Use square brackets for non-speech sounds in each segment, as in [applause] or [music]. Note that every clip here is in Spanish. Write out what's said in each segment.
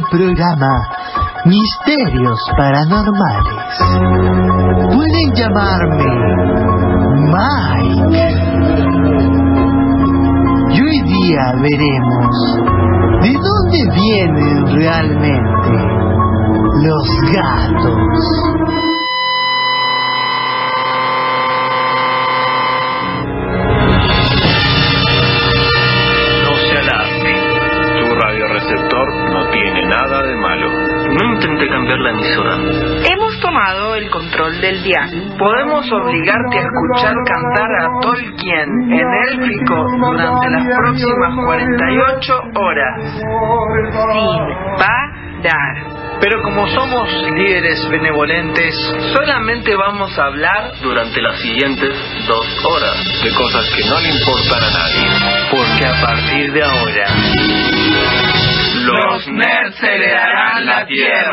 Al programa Misterios Paranormales. Pueden llamarme Mike. Y hoy día veremos de dónde vienen realmente los gatos. Del dial. Podemos obligarte a escuchar cantar a Tolkien en élfico durante las próximas 48 horas. Sin parar. Pero como somos líderes benevolentes Solamente vamos a hablar Durante las siguientes dos horas. de cosas que no le importan a nadie, Porque a partir de ahora Los nerds heredarán la tierra.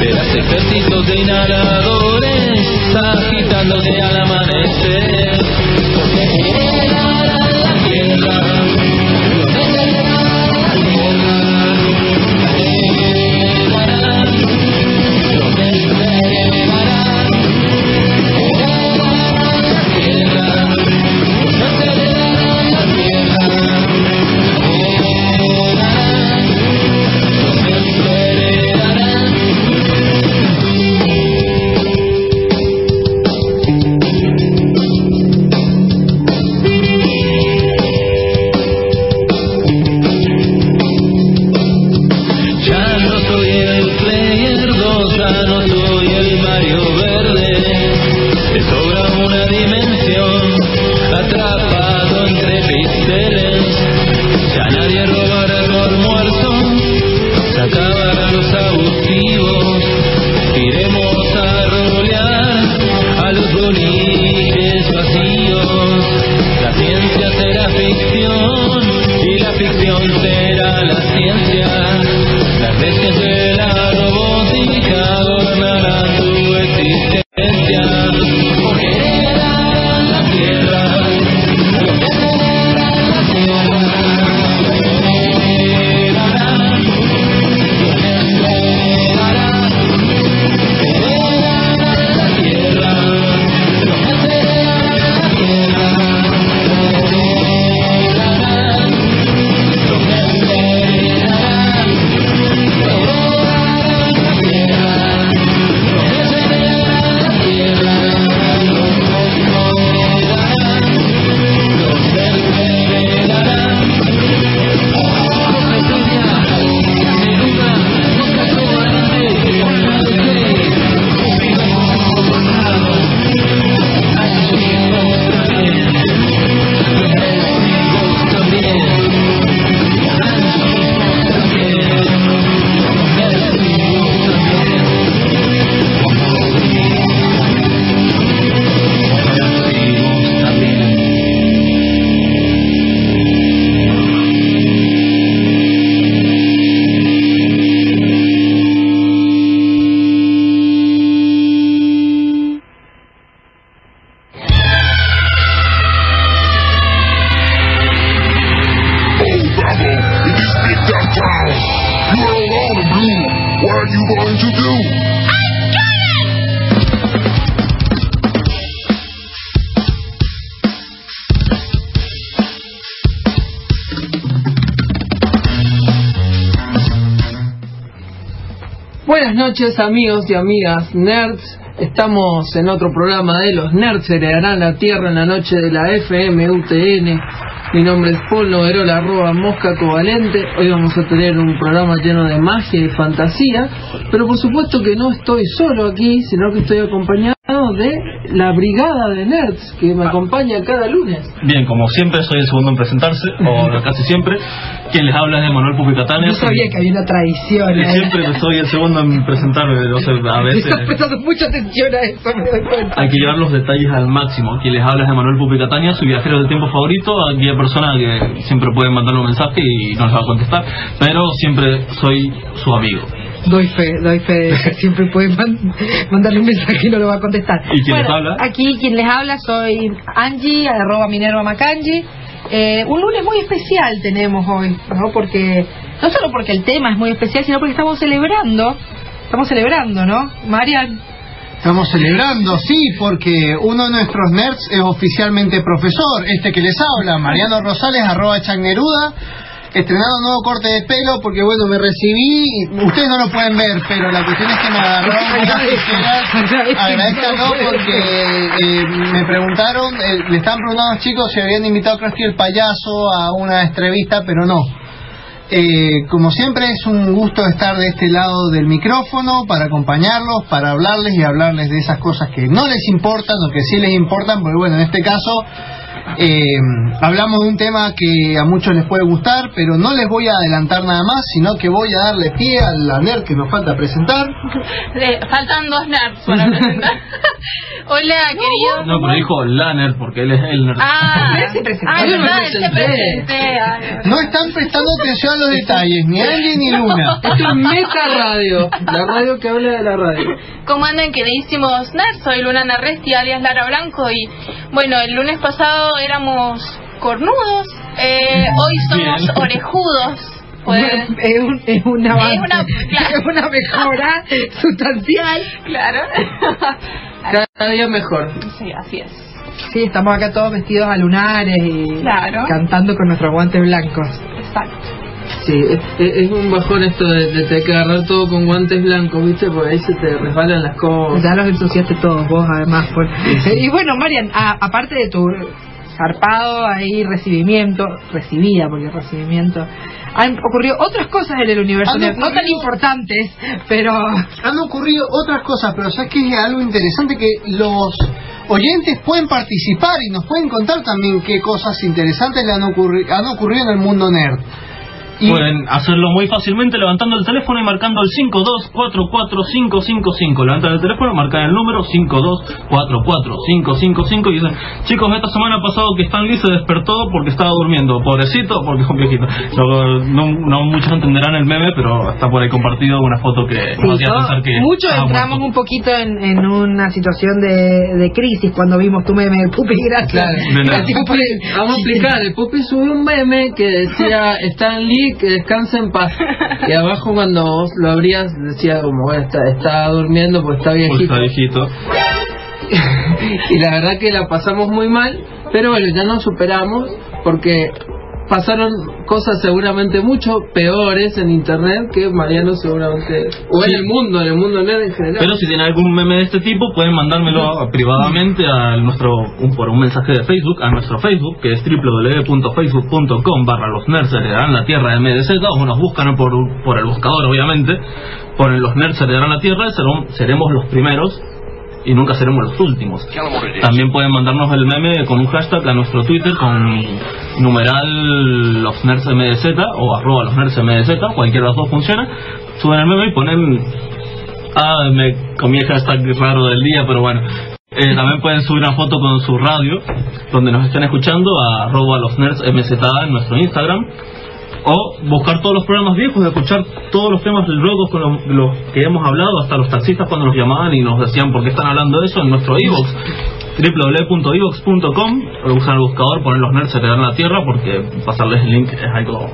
Verás ejércitos de inhaladores agitándose al amanecer. Porque la tierra. Noches amigos y amigas nerds. Estamos en otro programa de los nerds heredarán la tierra en la noche de la FM UTN. Mi nombre es Paul Noverola, arroba Mosca Covalente. Hoy vamos a tener un programa lleno de magia y fantasía, pero por supuesto que no estoy solo aquí, sino que estoy acompañado de la brigada de nerds que me acompaña cada lunes. Bien, como siempre, soy el segundo en presentarse, o casi siempre. Quien les habla es de Manuel Pupi Catania. No sabía que había una tradición. ¿eh? siempre soy el segundo en presentarme, no sé, a [laughs] veces... Estás prestando mucha atención a eso, me doy cuenta. Hay que llevar los detalles al máximo. Quien les habla es de Manuel Pupi Catania, su viajero del tiempo favorito, aquella persona que siempre pueden mandarle un mensaje y no les va a contestar, pero siempre soy su amigo. Doy fe, doy fe [laughs] siempre puede man- mandarle un mensaje y no lo va a contestar. ¿Y quién les Bueno, habla? Aquí quien les habla soy Angie, arroba Minerva Macangi. Eh, un lunes muy especial tenemos hoy, ¿no? Porque, no solo porque el tema es muy especial, sino porque estamos celebrando, estamos celebrando, ¿no? Marian, Estamos celebrando, sí, porque uno de nuestros nerds es oficialmente profesor, este que les habla, Mariano Rosales, arroba Chagneruda, estrenado un nuevo corte de pelo porque, bueno, me recibí, ustedes no lo pueden ver, pero la cuestión es que me agarró agradezcanlo porque eh, me preguntaron, eh, le estaban preguntando a los chicos si habían invitado a Krusty el payaso a una entrevista, pero no. Eh, como siempre es un gusto estar de este lado del micrófono para acompañarlos, para hablarles y hablarles de esas cosas que no les importan o que sí les importan, porque bueno, en este caso eh, hablamos de un tema que a muchos les puede gustar, pero no les voy a adelantar nada más, sino que voy a darle pie a la nerd que nos falta presentar. [laughs] Faltan dos nerds para presentar. [laughs] Hola, querido. No, pero dijo la nerd, porque él es el nerd. Ah, [laughs] Él se presentó. ah, él se presenté. No están prestando atención a los detalles, ni Angie ni Luna. Esto es Meta Radio, la radio que habla de la radio. ¿Cómo andan, queridísimos nerds? Soy Luna Narresti, alias Lara Blanco. Y bueno, el lunes pasado éramos cornudos. Eh, hoy somos Bien. orejudos. Pues, es, un, es un avance, Es una- [laughs] claro. es una mejora [laughs] sustancial. claro. [laughs] Cada día mejor. sí, así es. Sí, estamos acá todos vestidos a lunares y Claro. cantando con nuestros guantes blancos. Exacto. Sí, es, un bajón esto de, de tener que agarrar todo con guantes blancos, ¿viste? Porque ahí se te resbalan las cosas. Ya los ensuciaste todos vos, además. por- Y bueno, Marian, a- aparte de tu zarpado ahí recibimiento, recibida, porque recibimiento, han ocurrido otras cosas en el universo, no tan importantes, pero han ocurrido otras cosas, pero sabes que es algo interesante que los oyentes pueden participar y nos pueden contar también qué cosas interesantes le han, ocurri- han ocurrido en el mundo nerd. Y Pueden hacerlo muy fácilmente levantando el teléfono y marcando el 5244555. Levantan el teléfono, marcan el número 5244555 y dicen, chicos, esta semana pasado que Stan Lee se despertó porque estaba durmiendo. Pobrecito, porque es un viejito. No, no, no muchos entenderán el meme, pero está por ahí compartido una foto que nos hacía Sí, todo- pensar que... muchos entramos muerto. un poquito en, en una situación de, de crisis cuando vimos tu meme del pupi, gracias. Claro. De nada. Gracias por el- Vamos a explicar, el Pupi subió un meme que decía [laughs] Stan Que descansa en paz. Y abajo cuando vos lo abrías decía como, bueno, está, está durmiendo porque está viejito. está viejito. [laughs] y la verdad que la pasamos muy mal, pero bueno, ya nos superamos porque pasaron cosas seguramente mucho peores en internet que Mariano seguramente, o en el mundo, en el mundo nerd en general. Pero si tienen algún meme de este tipo, pueden mandármelo a- privadamente a nuestro, un- por un mensaje de Facebook, a nuestro Facebook, que es www.facebook.com barra los nerds heredarán la tierra MDZ, o nos buscan por, por el buscador, obviamente, ponen los nerds heredarán la tierra, seremos los primeros y nunca seremos los últimos. También pueden mandarnos el meme con un hashtag a nuestro Twitter con numeral los nerds MDZ o arroba los nerds MDZ, cualquiera de los dos funciona. Suben el meme y ponen Ah, me comí el hashtag raro del día, pero bueno. Eh, también pueden subir una foto con su radio, donde nos estén escuchando, a arroba los nerds MZA en nuestro Instagram. O buscar todos los programas viejos, escuchar todos los temas locos con los, los que hemos hablado, hasta los taxistas cuando nos llamaban y nos decían por qué están hablando de eso en nuestro iVoox www.ivox.com usan el buscador, poner los nerds heredarán la tierra porque pasarles el link es algo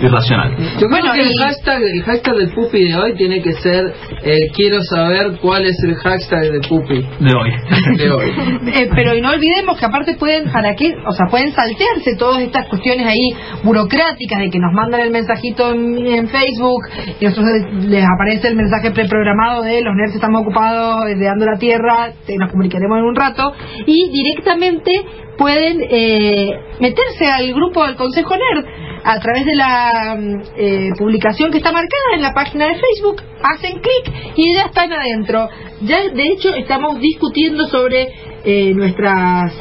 irracional. Yo creo que el hashtag, el hashtag del pupi de hoy tiene que ser eh, quiero saber cuál es el hashtag de pupi de hoy. [laughs] de hoy. Eh, pero y no olvidemos que aparte pueden, ¿para qué? O sea, pueden saltearse todas estas cuestiones ahí burocráticas de que nos mandan el mensajito en, en Facebook y nosotros les, aparece el mensaje preprogramado de los nerds estamos ocupados eh, deando la tierra, te- nos comunicaremos en un rato y directamente pueden eh, meterse al grupo del Consejo Nerd a través de la mm, eh, publicación que está marcada en la página de Facebook, hacen clic y ya están adentro. Ya de hecho estamos discutiendo sobre eh, nuestras...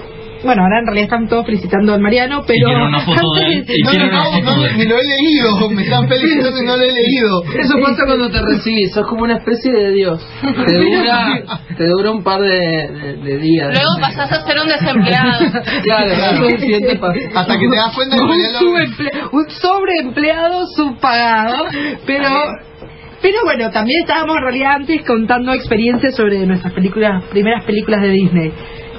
Bueno, ahora en realidad están todos felicitando al Mariano, pero... quieren una [laughs] foto de él, antes y No, no, no, no, ni lo he leído, me están felicitando y no lo he leído. Eso pasa cuando te recibís, sos como una especie de Dios. Te dura, te dura un par de, de- de días. Luego pasás a ser un desempleado. [laughs] Claro, paso. Hasta que te das cuenta que un, un sobreempleado subpagado, pero pero bueno, también estábamos en realidad antes contando experiencias sobre nuestras películas, primeras películas de Disney.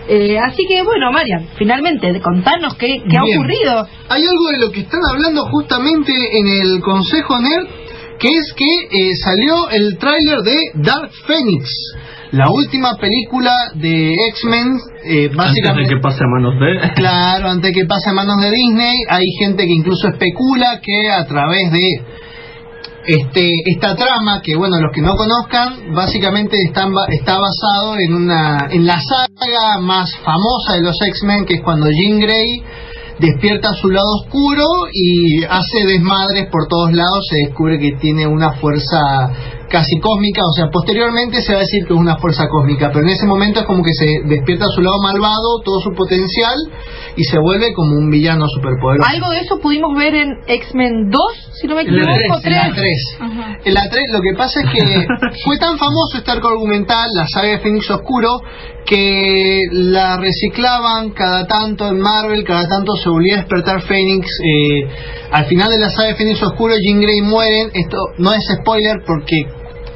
Eh, así que bueno, Marian, finalmente, contanos qué, qué ha ocurrido. Hay algo de lo que están hablando justamente en el Consejo Nerd, que es que eh, salió el tráiler de Dark Phoenix, la última película de X-Men, eh, Antes de básicamente... que pase a manos de... Claro, antes que pase a manos de Disney, hay gente que incluso especula que a través de este esta trama, que bueno, los que no conozcan, básicamente están, está basado en una en la saga más famosa de los X-Men, que es cuando Jean Grey despierta su lado oscuro y hace desmadres por todos lados, se descubre que tiene una fuerza casi cósmica, o sea, posteriormente se va a decir que es una fuerza cósmica, pero en ese momento es como que se despierta su lado malvado, todo su potencial, y se vuelve como un villano superpoderoso. Algo de eso pudimos ver en X-Men 2, si no me la equivoco, 3, en la 3. 3. En la 3 lo que pasa es que [laughs] fue tan famoso este arco argumental, la saga de Fénix Oscuro, que la reciclaban cada tanto en Marvel, cada tanto se volvía a despertar Fénix. eh, al final de la saga de Fénix Oscuro, Jean Grey mueren. Esto no es spoiler porque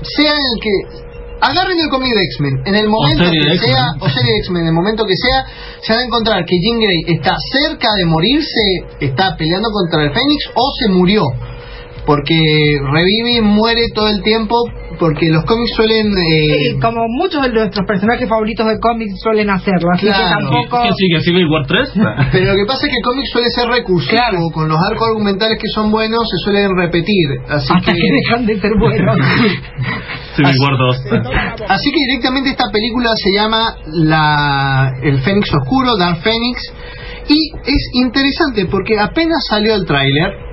sea el que. Agarren el cómic de X-Men. En el momento que sea, o serie de X-Men, en el momento que sea, se van a encontrar que Jean Grey está cerca de morirse, está peleando contra el Fénix o se murió porque revive y muere todo el tiempo porque los cómics suelen eh, Sí, como muchos de nuestros personajes favoritos de cómics suelen hacerlo, así Claro. que tampoco... ¿Qué sigue? ¿Civil War 3? [laughs] pero lo que pasa es que el cómic suele ser recursivo Claro. con los arcos argumentales que son buenos se suelen repetir así hasta que, que dejan de ser buenos. [laughs] Civil War 2. [laughs] así que directamente esta película se llama la el Fénix Oscuro Dark Phoenix y es interesante porque apenas salió el tráiler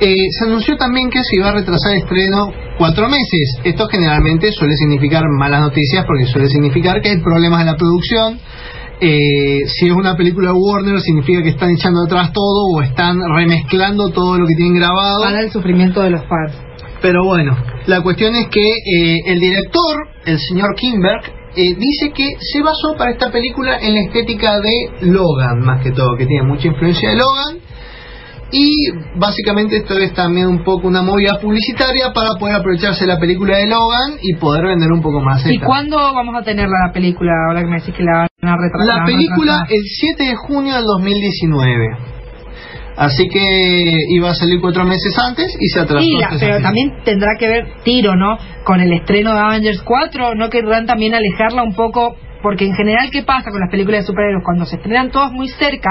eh, se anunció también que se iba a retrasar el estreno cuatro meses. Esto generalmente suele significar malas noticias porque suele significar que hay problemas en la producción. Eh, si es una película de Warner significa que están echando atrás todo o están remezclando todo lo que tienen grabado. Para el sufrimiento de los fans. Pero bueno, la cuestión es que eh, el director, el señor Kimberg, eh, dice que se basó para esta película en la estética de Logan, más que todo, que tiene mucha influencia de Logan. Y básicamente esto es también un poco una movida publicitaria para poder aprovecharse la película de Logan y poder vender un poco más. ¿Y cuándo vamos a tener la película? Ahora que me decís que la van a retrasar. La película el 7 de junio del 2019. Así que iba a salir cuatro meses antes y se atrasó. Sí, pero también tendrá que ver tiro, ¿no? Con el estreno de Avengers 4, ¿no querrán también alejarla un poco? Porque en general, ¿qué pasa con las películas de superhéroes? Cuando se estrenan todas muy cerca,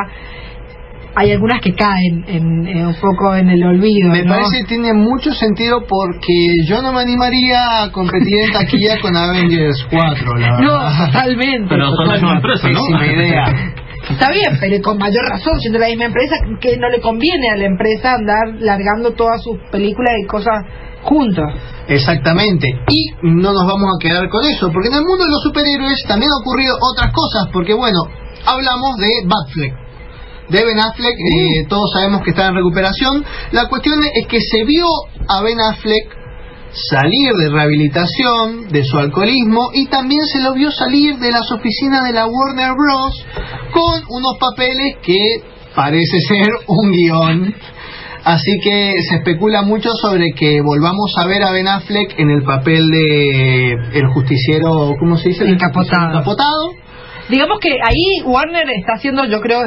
hay algunas que caen en, en un poco en el olvido, Me ¿no? parece que tiene mucho sentido porque yo no me animaría a competir en taquilla con Avengers 4, la No, verdad. totalmente. Pero son la misma empresa, ¿no? Pésima idea. Está bien, pero con mayor razón, siendo la misma empresa, que no le conviene a la empresa andar largando todas sus películas y cosas juntas. Exactamente. Y no nos vamos a quedar con eso, porque en el mundo de los superhéroes también han ocurrido otras cosas, porque bueno, hablamos de Batfleck. De Ben Affleck, eh, todos sabemos que está en recuperación. La cuestión es que se vio a Ben Affleck salir de rehabilitación, de su alcoholismo, y también se lo vio salir de las oficinas de la Warner Bros. con unos papeles que parece [laughs] ser un guion. Así que se especula mucho sobre que volvamos a ver a Ben Affleck en el papel de el justiciero, ¿cómo se dice? El Encapotado. encapotado. Digamos que ahí Warner está haciendo, yo creo,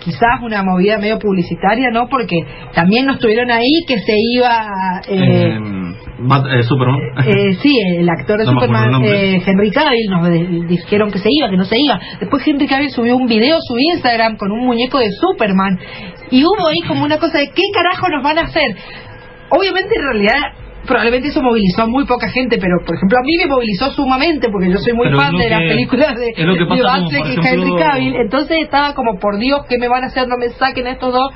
quizás una movida medio publicitaria, ¿no? Porque también nos tuvieron ahí que se iba... Eh, Bat- eh, Superman. eh, sí, el actor de No Superman, eh, Henry Cavill, nos de- dijeron que se iba, que no se iba. Después Henry Cavill subió un video su Instagram con un muñeco de Superman. Y hubo ahí como una cosa de, ¿qué carajo nos van a hacer? Obviamente, en realidad, probablemente eso movilizó a muy poca gente, pero, por ejemplo, a mí me movilizó sumamente, porque yo soy muy Pero fan de las películas de, de y Henry Cavill. Entonces estaba como, por Dios, ¿qué me van a hacer? No me saquen a estos dos.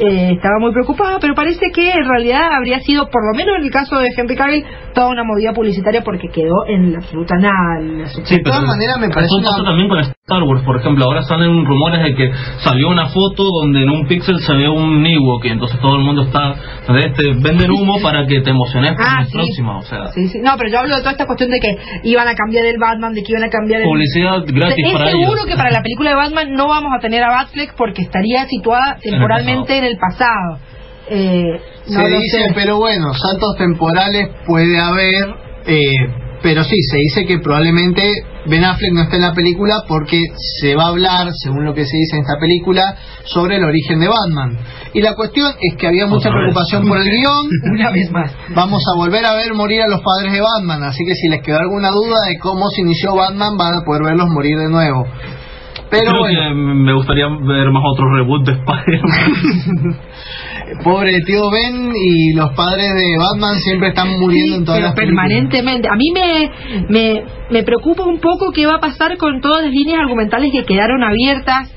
Eh, estaba muy preocupada, pero parece que en realidad habría sido, por lo menos en el caso de Henry Cavill, toda una movida publicitaria porque quedó en la absoluta nada. en la Sí, absoluta- pero todas maneras me parece eso una- pasa también con Star Wars, por ejemplo. Ahora salen rumores de que salió una foto donde en un píxel se ve un Ewok y entonces todo el mundo está... Este, venden humo para que te emociones con Ah, la sí. próxima, o sea... Sí, sí. No, pero yo hablo de toda esta cuestión de que iban a cambiar el Batman, de que iban a cambiar el... Publicidad gratis es para seguro ellos. que para la película de Batman no vamos a tener a Batfleck porque estaría situada temporalmente en el pasado. Eh, no se dice, sé. pero bueno, saltos temporales puede haber, eh, pero sí, se dice que probablemente Ben Affleck no esté en la película porque se va a hablar, según lo que se dice en esta película, sobre el origen de Batman. Y la cuestión es que había mucha preocupación por el guion. [laughs] Una vez más. Vamos a volver a ver morir a los padres de Batman, así que si les quedó alguna duda de cómo se inició Batman, van a poder verlos morir de nuevo. Pero Creo bueno, que me gustaría ver más otros reboots de Spider-Man. [laughs] pobre tío Ben y los padres de Batman siempre están muriendo Sí, en todas pero las películas. permanentemente. A mí me, me, me preocupa un poco qué va a pasar con todas las líneas argumentales que quedaron abiertas,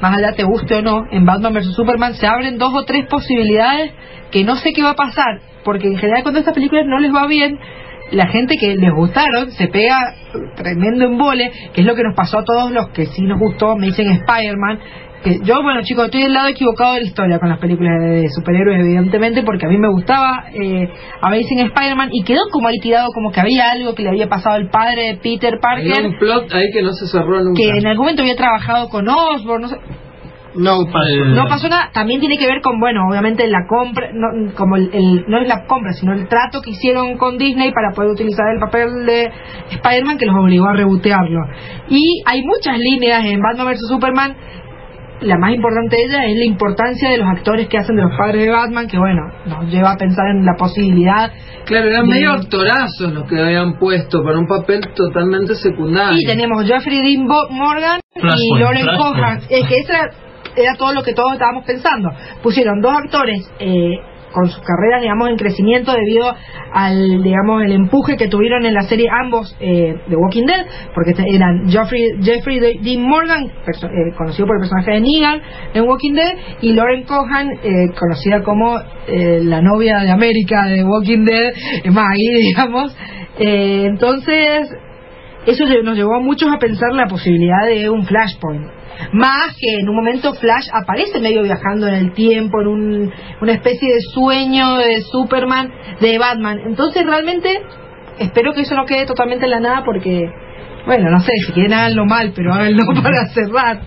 más allá te guste o no, en Batman vs. Superman se abren dos o tres posibilidades que no sé qué va a pasar, porque en general cuando estas películas no les va bien, la gente que les gustaron se pega tremendo embole, que es lo que nos pasó a todos los que sí nos gustó, me dicen Spider-Man, que yo, bueno chicos, estoy del lado equivocado de la historia con las películas de superhéroes, evidentemente, porque a mí me gustaba eh, Amazing Spider-Man y quedó como ahí tirado, como que había algo que le había pasado al padre de Peter Parker, un plot ahí que no se cerró nunca. que en algún momento había trabajado con Osborn, no sé, No pasó. Eh, no pasó nada, también tiene que ver con, bueno, obviamente la compra, no, como el, el- no es la compra, sino el trato que hicieron con Disney para poder utilizar el papel de Spider-Man que los obligó a rebotearlo. Y hay muchas líneas en Batman vs. Superman, la más importante de ellas es la importancia de los actores que hacen de los padres de Batman, que bueno, nos lleva a pensar en la posibilidad. Claro, eran de- medio actorazos los que habían puesto para un papel totalmente secundario. Y tenemos Jeffrey Dean Morgan y Lauren. Cohan. Es que esa era, todo lo que todos estábamos pensando. Pusieron dos actores eh, con sus carreras, digamos, en crecimiento debido al, digamos, el empuje que tuvieron en la serie ambos eh, de Walking Dead, porque este- eran Jeffrey, Jeffrey De- Dean Morgan, eh, conocido por el personaje de Negan en Walking Dead, y Lauren Cohan, eh, conocida como eh, la novia de América de Walking Dead, eh, Maggie, [laughs] digamos. Entonces, eso nos llevó a muchos a pensar la posibilidad de un Flashpoint. Más que en un momento Flash aparece medio viajando en el tiempo, en un- una especie de sueño de Superman, de Batman. Entonces realmente espero que eso no quede totalmente en la nada porque, bueno, no sé, si quieren háganlo mal, pero háganlo [laughs] para cerrar.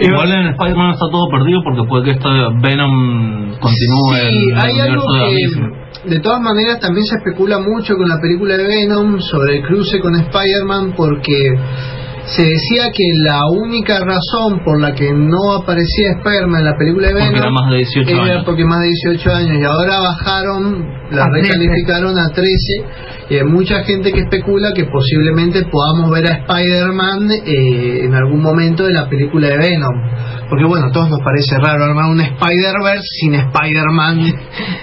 Igual en Spider-Man está todo perdido porque puede que este Venom continúe Sí, en el hay algo universo de que de todas maneras también se especula mucho con la película de Venom sobre el cruce con Spider-Man porque se decía que la única razón por la que no aparecía Spider-Man en la película de Porque Venom era más de 18 era años. porque más de 18 años y ahora bajaron, la A 13. recalificaron a 13 y hay mucha gente que especula que posiblemente podamos ver a Spider-Man eh, en algún momento de la película de Venom porque bueno, a todos nos parece raro armar un Spider-Verse sin Spider-Man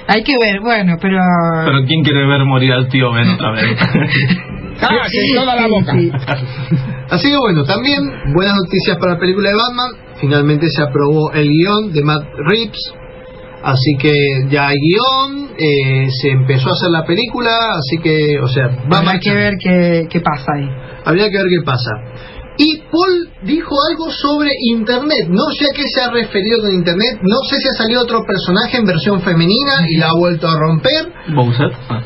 Hay que ver, bueno, pero... Pero ¿quién quiere ver morir al tío Ben otra vez? [laughs] Sí, toda la sí, boca. sí. [laughs] Así que bueno, también buenas noticias para la película de Batman. Finalmente se aprobó el guion de Matt Reeves. Así que ya hay guion, eh, se empezó a hacer la película, así que, o sea, va marcha. que ver qué, qué pasa ahí. Habría que ver qué pasa. Y Paul dijo algo sobre Internet. No sé a qué se ha referido con Internet. No sé si ha salido otro personaje en versión femenina y la ha vuelto a romper. Bowser. Ah.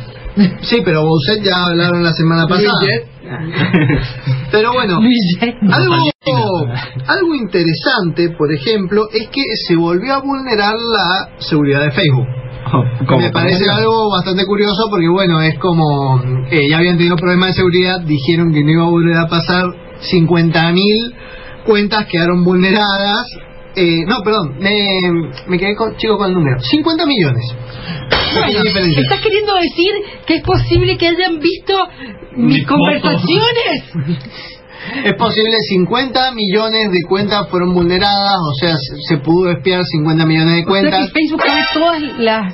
Sí, pero Bowser ya hablaron la semana pasada. Pero bueno, algo, algo interesante, por ejemplo, es que se volvió a vulnerar la seguridad de Facebook. ¿Cómo? Me parece algo bastante curioso porque, bueno, es como eh, ya habían tenido problemas de seguridad, dijeron que no iba a volver a pasar, 50.000 cuentas quedaron vulneradas eh, no, perdón, me, me quedé con, chico con el número. 50 millones. Diferencia. ¿Estás queriendo decir que es posible que hayan visto mis Mis conversaciones? Es posible 50 millones de cuentas fueron vulneradas, o sea, se, se pudo espiar 50 millones de O sea cuentas. que Facebook todas las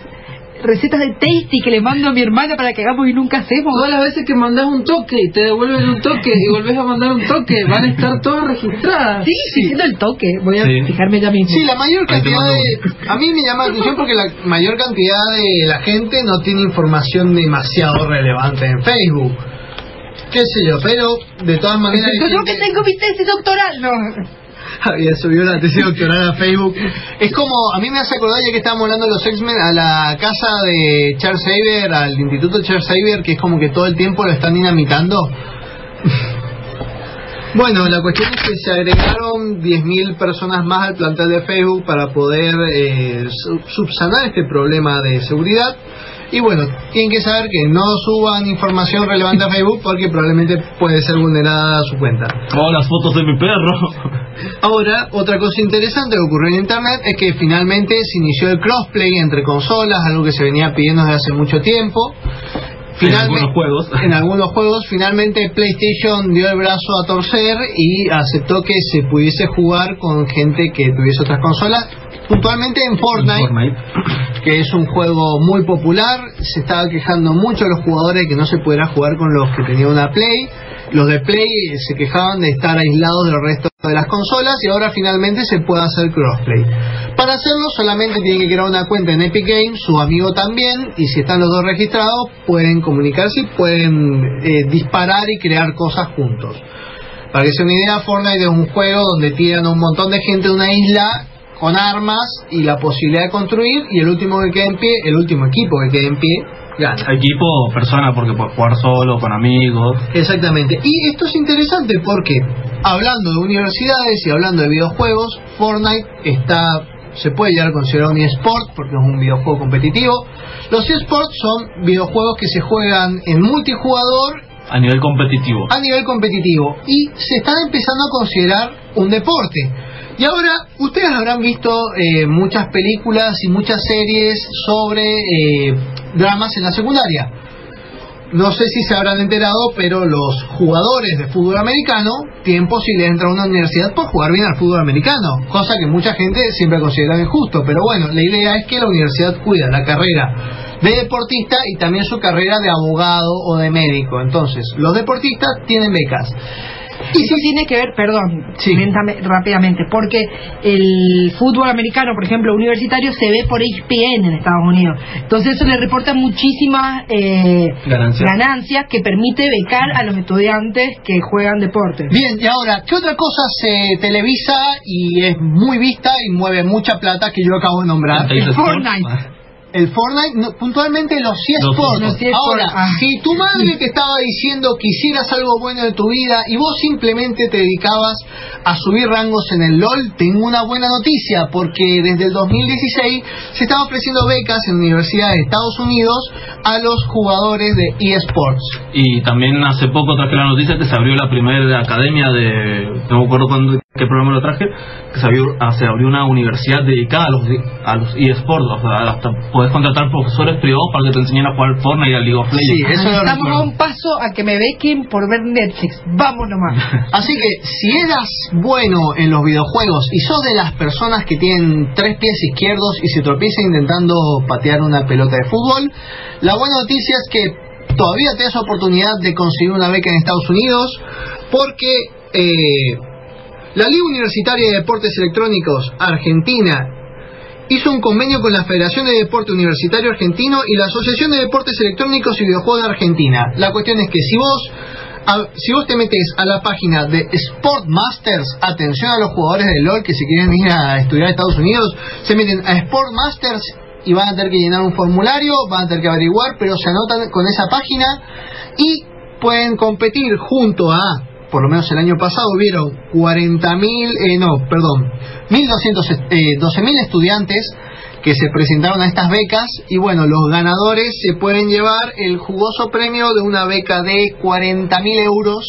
recetas de Tasty que le mando a mi hermana para que hagamos y nunca hacemos. Todas las veces que mandas un toque y te devuelven un toque y volvés a mandar un toque, van a estar todas registradas. Sí, diciendo el toque. Voy a Sí. fijarme ya mismo. Sí, la mayor cantidad de... A mí me llama la atención porque la mayor cantidad de la gente no tiene información demasiado relevante en Facebook. Qué sé yo, pero de todas maneras... yo que tengo mi tesis doctoral, no. [laughs] Había subido la tesis doctoral a Facebook. Es como, a mí me hace acordar, ya que estábamos hablando de los X-Men, a la casa de Charles Xavier, al instituto Charles Xavier, que es como que todo el tiempo lo están dinamitando. [laughs] Bueno, la cuestión es que se agregaron 10.000 personas más al plantel de Facebook para poder eh, su- subsanar este problema de seguridad. Y bueno, tienen que saber que no suban información relevante a [laughs] Facebook porque probablemente puede ser vulnerada su cuenta. Oh, las fotos de mi perro. [laughs] Ahora, otra cosa interesante que ocurrió en Internet es que finalmente se inició el crossplay entre consolas, algo que se venía pidiendo desde hace mucho tiempo. En algunos juegos. [laughs] En algunos juegos, finalmente PlayStation dio el brazo a torcer y aceptó que se pudiese jugar con gente que tuviese otras consolas, puntualmente en Fortnite, Fortnite. que es un juego muy popular. Se estaba quejando mucho los jugadores de que no se pudiera jugar con los que tenían una Play. Los de Play se quejaban de estar aislados del resto de las consolas y ahora finalmente se puede hacer crossplay. Para hacerlo solamente tienen que crear una cuenta en Epic Games, su amigo también, y si están los dos registrados pueden comunicarse y pueden eh, disparar y crear cosas juntos. Para que se una idea, Fortnite es un juego donde tiran a un montón de gente de una isla con armas y la posibilidad de construir y el último que quede en pie, el último equipo que quede en pie, gana. Equipo o persona, porque puedes jugar solo, con amigos. Exactamente. Y esto es interesante porque hablando de universidades y hablando de videojuegos, Fortnite está se puede llegar a considerar un eSport porque es un videojuego competitivo. Los eSports son videojuegos que se juegan en multijugador A nivel competitivo. a nivel competitivo y se están empezando a considerar un deporte. Y ahora ustedes habrán visto eh, muchas películas y muchas series sobre eh, dramas en la secundaria. No sé si se habrán enterado, pero los jugadores de fútbol americano tienen posibilidad de entrar a una universidad por jugar bien al fútbol americano, cosa que mucha gente siempre considera injusto. Pero bueno, la idea es que la universidad cuida la carrera de deportista y también su carrera de abogado o de médico. Entonces, los deportistas tienen becas. Y eso tiene que ver, perdón, rápidamente, porque el fútbol americano, por ejemplo, universitario, se ve por ESPN en Estados Unidos. Entonces eso le reporta muchísimas eh, Ganancias. ganancias que permite becar a los estudiantes que juegan deporte. Bien, y ahora, ¿qué otra cosa se televisa y es muy vista y mueve mucha plata que yo acabo de nombrar? [laughs] Fortnite. El Fortnite, no, puntualmente los eSports. Los eSports, Ahora, ah. si tu madre te estaba diciendo que hicieras algo bueno de tu vida y vos simplemente te dedicabas a subir rangos en el LOL, tengo una buena noticia, porque desde el 2016 se están ofreciendo becas en universidades de Estados Unidos a los jugadores de eSports. Y también hace poco traje la noticia que se abrió la primera academia de. No me acuerdo cuándo, qué programa lo traje. Que se abrió, ah, se abrió una universidad dedicada a los, a los eSports. O sea, hasta puedes contratar profesores privados para que te enseñen a jugar Fortnite y a League of Legends. Sí, eso Estamos a un paso a que me bequen por ver Netflix. Vamos nomás. [laughs] Así que si eras bueno en los videojuegos y sos de las personas que tienen tres pies izquierdos y se tropiezan intentando patear una pelota de fútbol, la buena noticia es que todavía tenés oportunidad de conseguir una beca en Estados Unidos porque eh, la Liga Universitaria de Deportes Electrónicos Argentina hizo un convenio con la Federación de Deporte Universitario Argentino y la Asociación de Deportes Electrónicos y Videojuegos de Argentina. La cuestión es que si vos si vos te metes a la página de Sport Masters, atención a los jugadores de LOL que si quieren ir a estudiar a Estados Unidos, se meten a Sport Masters y van a tener que llenar un formulario, van a tener que averiguar, pero se anotan con esa página y pueden competir junto a, por lo menos el año pasado hubieron 40.000, eh, no, perdón, 1.200, eh, 12.000 estudiantes que se presentaron a estas becas y bueno, los ganadores se pueden llevar el jugoso premio de una beca de 40.000 euros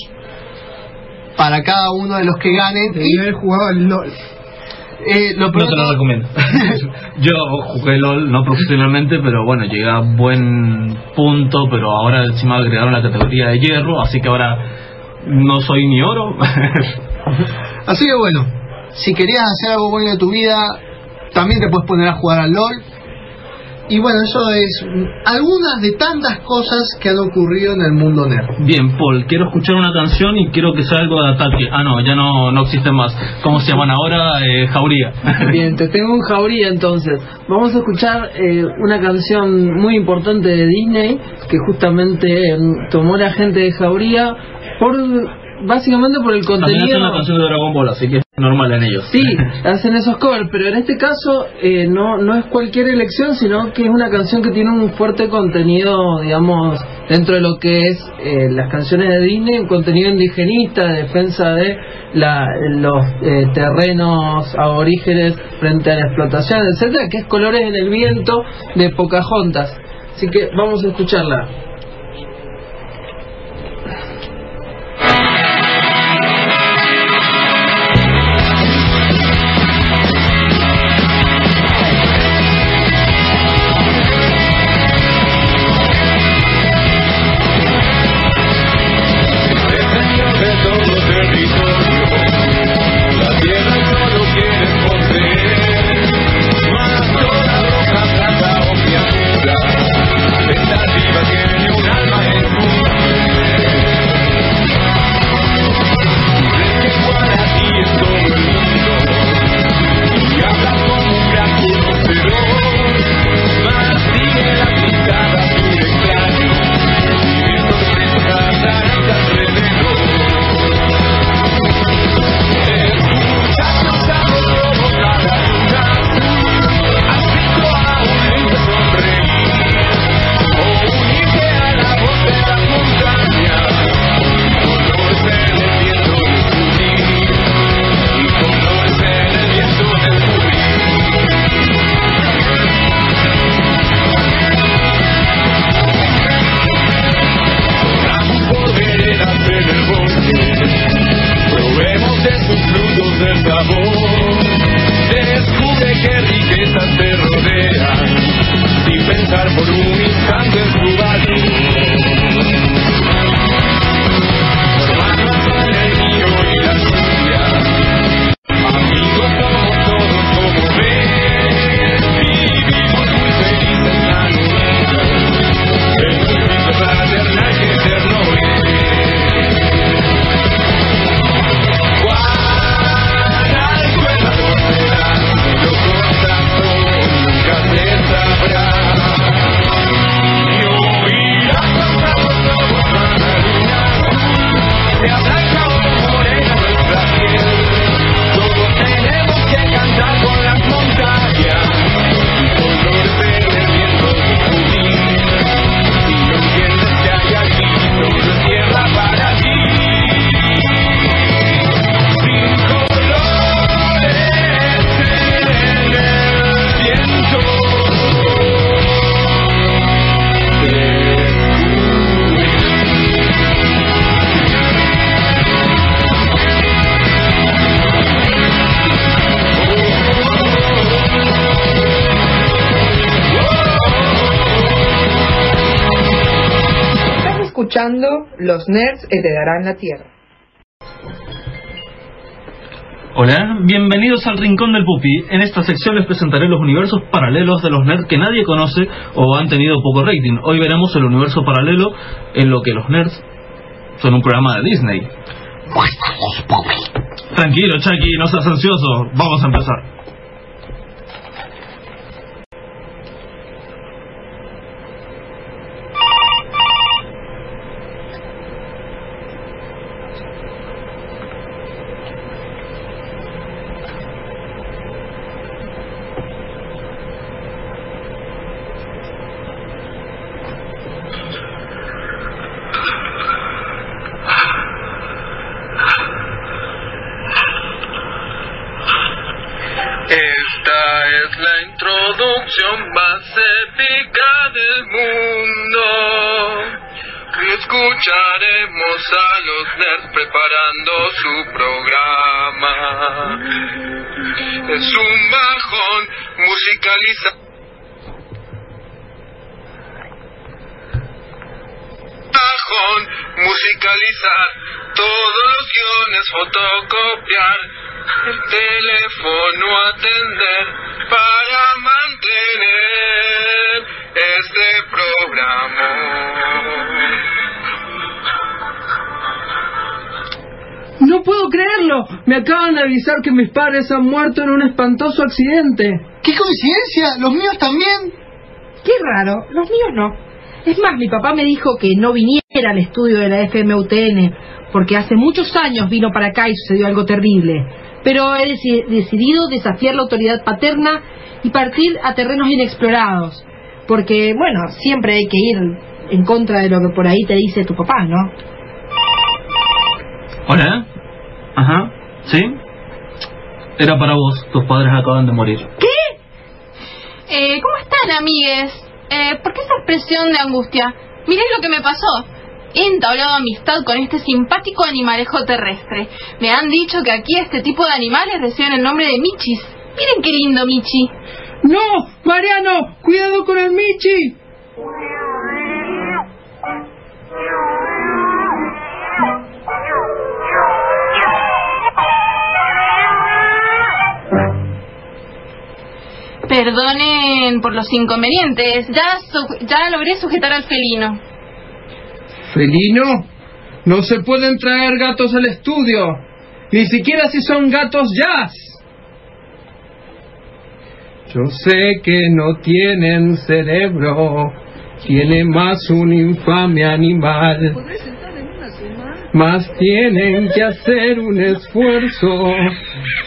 para cada uno de los que ganen. Debí haber jugado al LOL. Eh, lo No te lo recomiendo. [laughs] Yo jugué LOL, no profesionalmente, pero bueno, llegué a buen punto, pero ahora encima agregaron la categoría de hierro, así que ahora no soy ni oro. [laughs] Así que bueno, si querías hacer algo bueno de tu vida, también te puedes poner a jugar al LOL. Y bueno, eso es algunas de tantas cosas que han ocurrido en el mundo nerd. Bien, Paul, quiero escuchar una canción y quiero que sea algo de ataque. Ah, no, ya no, no existen más. ¿Cómo se llaman ahora? Eh, jauría. [laughs] Bien, te tengo un jauría entonces. Vamos a escuchar eh, una canción muy importante de Disney que justamente eh, tomó la gente de jauría por básicamente por el También contenido. es una canción de Dragon Ball, así que es normal en ellos. Sí, [laughs] hacen esos covers, pero en este caso eh, no, no es cualquier elección, sino que es una canción que tiene un fuerte contenido, digamos, dentro de lo que es eh, las canciones de Disney, un contenido indigenista, de defensa de la, los eh, terrenos aborígenes frente a la explotación, etcétera, que es Colores en el Viento de Pocahontas. Así que vamos a escucharla. Los Nerds heredarán la Tierra. Hola, bienvenidos al Rincón del Pupi. En esta sección les presentaré los universos paralelos de los nerds que nadie conoce o han tenido poco rating. Hoy veremos el universo paralelo en lo que los nerds son un programa de Disney. Tranquilo, Chucky, no seas ansioso. Vamos a empezar. Avisar que mis padres han muerto en un espantoso accidente. ¡Qué coincidencia! ¿Los míos también? Qué raro, los míos no. Es más, mi papá me dijo que no viniera al estudio de la FMUTN, porque hace muchos años vino para acá y sucedió algo terrible. Pero he deci- decidido desafiar la autoridad paterna y partir a terrenos inexplorados. Porque, bueno, siempre hay que ir en contra de lo que por ahí te dice tu papá, ¿no? Hola. Ajá. ¿Sí? Era para vos. Tus padres acaban de morir. Eh, ¿Cómo están, amigues? Eh, ¿Por qué esa expresión de angustia? Miren lo que me pasó. He entablado amistad con este simpático animalejo terrestre. Me han dicho que aquí este tipo de animales reciben el nombre de michis. Miren qué lindo michi. ¡No! ¡Mariano! ¡Cuidado con el Michi! Perdonen por los inconvenientes. Ya, su- ya logré sujetar al felino. Felino, no se pueden traer gatos al estudio. Ni siquiera si son gatos jazz. Yo sé que no tienen cerebro. Tiene más un infame animal. Más tienen que hacer un esfuerzo.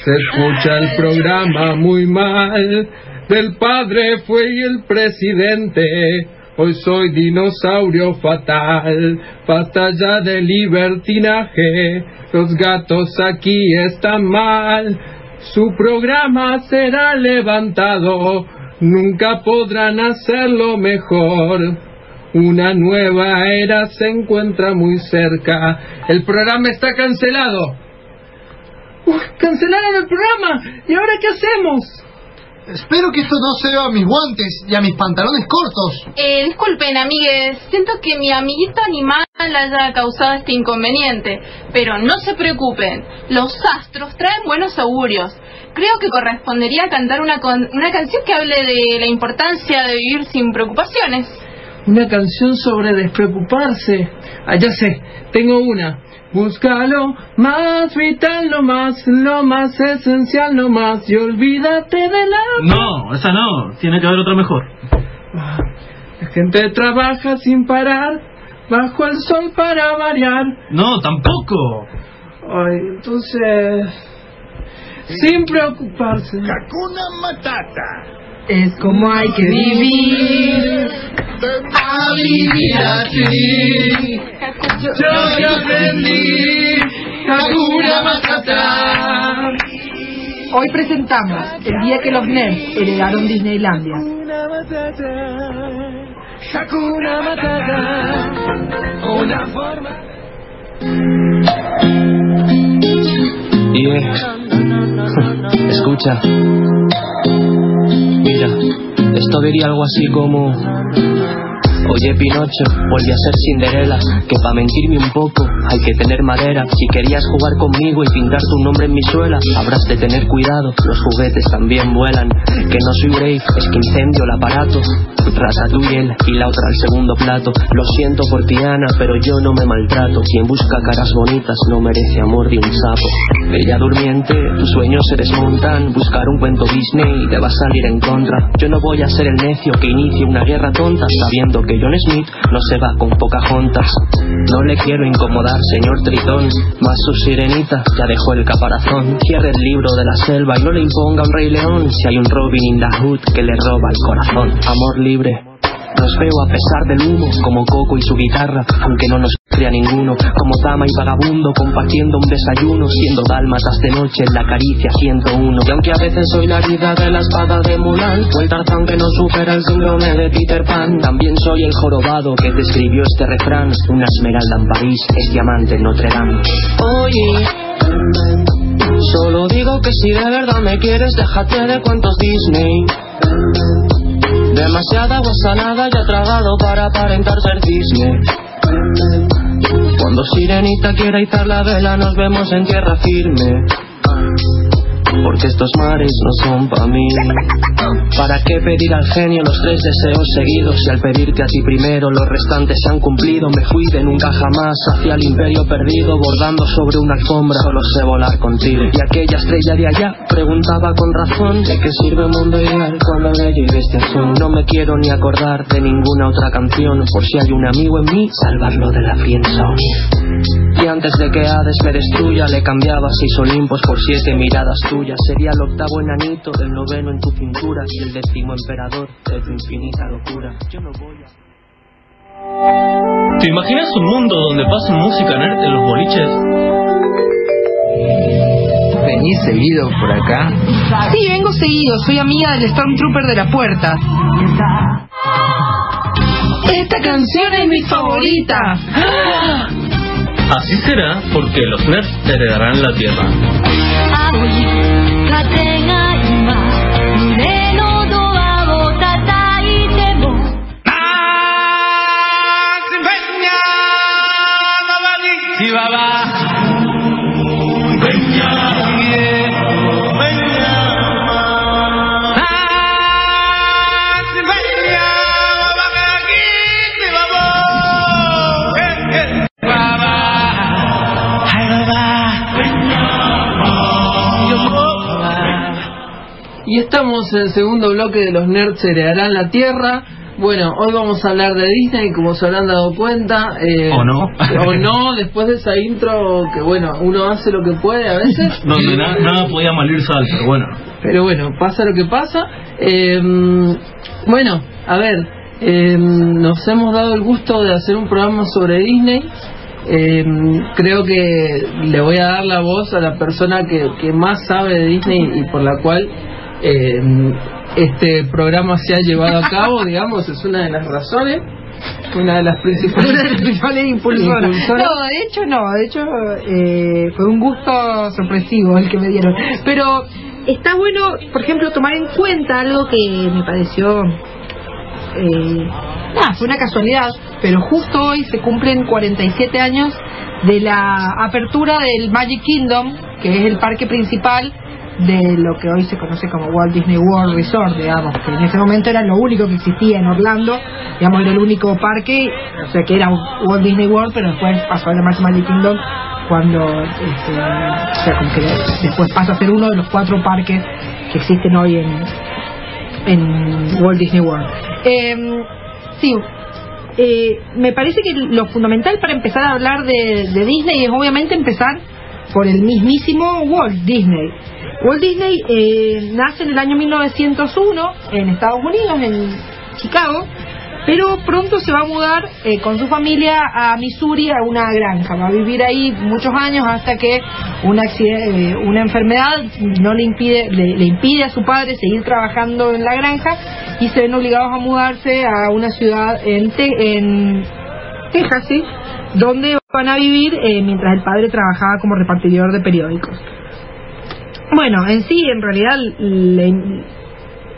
Se escucha el programa muy mal. Del padre fue el presidente. Hoy soy dinosaurio fatal. Basta ya de libertinaje. Los gatos aquí están mal. Su programa será levantado. Nunca podrán hacerlo mejor. Una nueva era se encuentra muy cerca. El programa está cancelado. Cancelaron el programa. ¿Y ahora qué hacemos? Espero que esto no se vea a mis guantes y a mis pantalones cortos. Eh, disculpen, amigues. Siento que mi amiguito animal haya causado este inconveniente. Pero no se preocupen. Los astros traen buenos augurios. Creo que correspondería cantar una, con- una canción que hable de la importancia de vivir sin preocupaciones. Una canción sobre despreocuparse. Ah, ya sé, tengo una. Búscalo más vital, lo más, lo más esencial, no más. Y olvídate de la... No, esa no. Tiene que haber otra mejor. Ah, La gente trabaja sin parar, bajo el sol para variar. No, tampoco. Ay, entonces... Sin preocuparse. Hakuna Matata. Es como hay que vivir. A vivir así. Yo ya aprendí. Hakuna Matata. Hoy presentamos el día que los nerds heredaron Disneylandia. Hakuna Matata. Una forma... Yeah. [laughs] Escucha. Mira, esto diría algo así como... Oye Pinocho, volví a ser Cinderela Que pa' mentirme un poco hay que tener madera. Si querías jugar conmigo y pintar tu nombre en mi suela Habrás de tener cuidado, los juguetes también vuelan. Que no soy brave, es que incendio el aparato. Ratatouille y la otra al segundo plato. Lo siento por ti Ana, pero yo no me maltrato. Quien busca caras bonitas no merece amor de un sapo. Bella durmiente, tus sueños se desmontan. Buscar un cuento Disney te va a salir en contra. Yo no voy a ser el necio que inicie una guerra tonta Sabiendo que John Smith no se va con Pocahontas No le quiero incomodar, señor Tritón. Más su sirenita ya dejó el caparazón. Cierre el libro de la selva y no le imponga un rey león. Si hay un Robin in the Hood que le roba el corazón. Amor libre nos veo a pesar del humo, como Coco y su guitarra, aunque no nos crea ninguno, como dama y vagabundo, compartiendo un desayuno, siendo dálmatas de noche en la caricia 101. Y aunque a veces soy la herida de la espada de Mulan, o el tarzán que no supera el síndrome de Peter Pan, también soy el jorobado que te escribió este refrán, una esmeralda en París es diamante en Notre Dame. Oye, Solo digo que si de verdad me quieres, déjate de cuentos Disney. Demasiada agua salada ya tragado para aparentar ser Disney. Cuando Sirenita quiera izar la vela, nos vemos en tierra firme. Porque estos mares no son para mí. ¿Para qué pedir al genio los tres deseos seguidos? Si al pedirte a ti primero los restantes se han cumplido, me fui de nunca jamás hacia el imperio perdido, bordando sobre una alfombra. Solo sé volar contigo. Y aquella estrella de allá preguntaba con razón: ¿de qué sirve un mundo ideal cuando de ello y este son? No me quiero ni acordar de ninguna otra canción, por si hay un amigo en mí, salvarlo de la friendzone. Y antes de que Hades me destruya, le cambiaba seis Olimpos por siete miradas tuyas. Sería el octavo enanito, el noveno en tu cintura y el décimo emperador de tu infinita locura. Yo no voy a... ¿Te imaginas un mundo donde pasen música nerd en los boliches? ¿Venís seguido por acá? Sí, vengo seguido. Soy amiga del Stormtrooper de la puerta. Esta canción es mi favorita. Así será porque los nerds heredarán la tierra. Y estamos en el segundo bloque de los nerds heredarán la tierra. Bueno, hoy vamos a hablar de Disney, como se habrán dado cuenta. eh, ¿O no? O no, después de esa intro que, bueno, uno hace lo que puede a veces. [laughs] Donde na- nada podía malir sal, pero bueno. Pero bueno, pasa lo que pasa. Eh, bueno, a ver, eh, nos hemos dado el gusto de hacer un programa sobre Disney. Eh, creo que le voy a dar la voz a la persona que, que más sabe de Disney y por la cual eh, este programa se ha llevado a cabo, digamos, es una de las razones, una de las principales, Una de las principales impulsoras. impulsoras. No, de hecho no, de hecho eh, fue un gusto sorpresivo el que me dieron. Pero está bueno, por ejemplo, tomar en cuenta algo que me pareció... Eh, nada, fue una casualidad, pero justo hoy se cumplen 47 años de la apertura del Magic Kingdom, que es el parque principal de lo que hoy se conoce como Walt Disney World Resort, digamos, que en ese momento era lo único que existía en Orlando, digamos, era el único parque, o sea, que era Walt Disney World, pero después pasó a llamarse Magic Kingdom cuando, este, o sea, como que después pasa a ser uno de los cuatro parques que existen hoy en, en Walt Disney World. Eh, sí, eh, me parece que lo fundamental para empezar a hablar de, de Disney es obviamente empezar por el mismísimo Walt Disney. Walt Disney eh, nace en el año 1901 en Estados Unidos, en Chicago, pero pronto se va a mudar eh, con su familia a Missouri a una granja. Va a vivir ahí muchos años hasta que una, eh, una enfermedad no le impide, le, impide a su padre seguir trabajando en la granja y se ven obligados a mudarse a una ciudad en, Te- en Texas, donde van a vivir eh, mientras el padre trabajaba como repartidor de periódicos. Bueno, en sí, en realidad, le-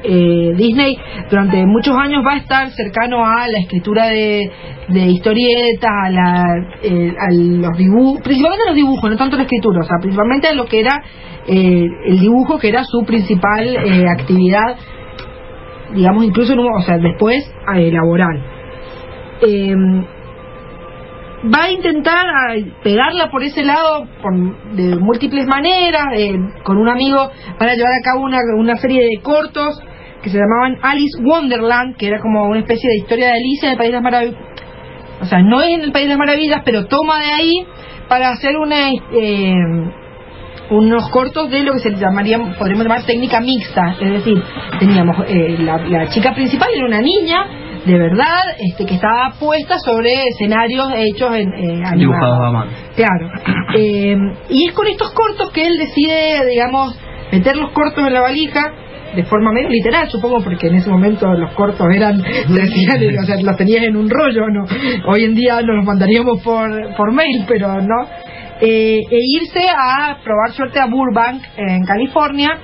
eh, Disney durante muchos años va a estar cercano a la escritura de, de historietas, a, la, eh, a los dibujos, principalmente a los dibujos, no tanto a la escritura, o sea, principalmente a lo que era eh, el dibujo, que era su principal eh, actividad, digamos, incluso, o sea, después eh, laboral. Va a intentar a, pegarla por ese lado por, de múltiples maneras. eh, con un amigo van a llevar a cabo una, una serie de cortos que se llamaban Alice Wonderland, que era como una especie de historia de Alicia en el País de las Maravillas. O sea, no es en el País de las Maravillas, pero toma de ahí para hacer una eh, unos cortos de lo que se llamaría, podríamos llamar técnica mixta, es decir, teníamos eh, la, la chica principal era una niña de verdad, este que estaba puesta sobre escenarios hechos en eh. Dibujados a mano. Claro. [clears throat] Eh, y es con estos cortos que él decide, digamos, meter los cortos en la valija de forma medio literal, supongo, porque en ese momento los cortos eran, [laughs] se hacían, o sea, los tenías en un rollo, ¿no? Hoy en día nos los mandaríamos por, por mail, pero no. eh, e irse a probar suerte a Burbank, en California.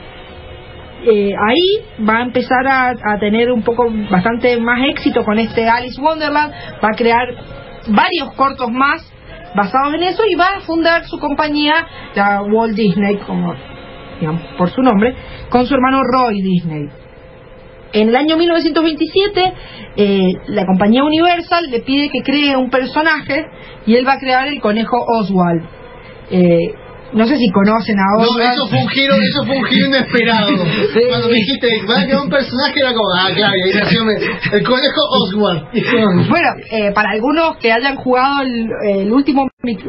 Eh, ahí va a empezar a, a tener un poco bastante más éxito con este Alice Wonderland, va a crear varios cortos más basados en eso y va a fundar su compañía, la Walt Disney, como digamos, por su nombre, con su hermano Roy Disney. En el año 1927, eh, la compañía Universal le pide que cree un personaje y él va a crear el conejo Oswald. Eh, no sé si conocen a No, eso fue un giro, eso fue un giro inesperado. [laughs] Cuando me dijiste, va a quedar un personaje, era como, ah, claro, y ahí nació el conejo Oswald. Bueno, eh, para algunos que hayan jugado el, el último... El Epic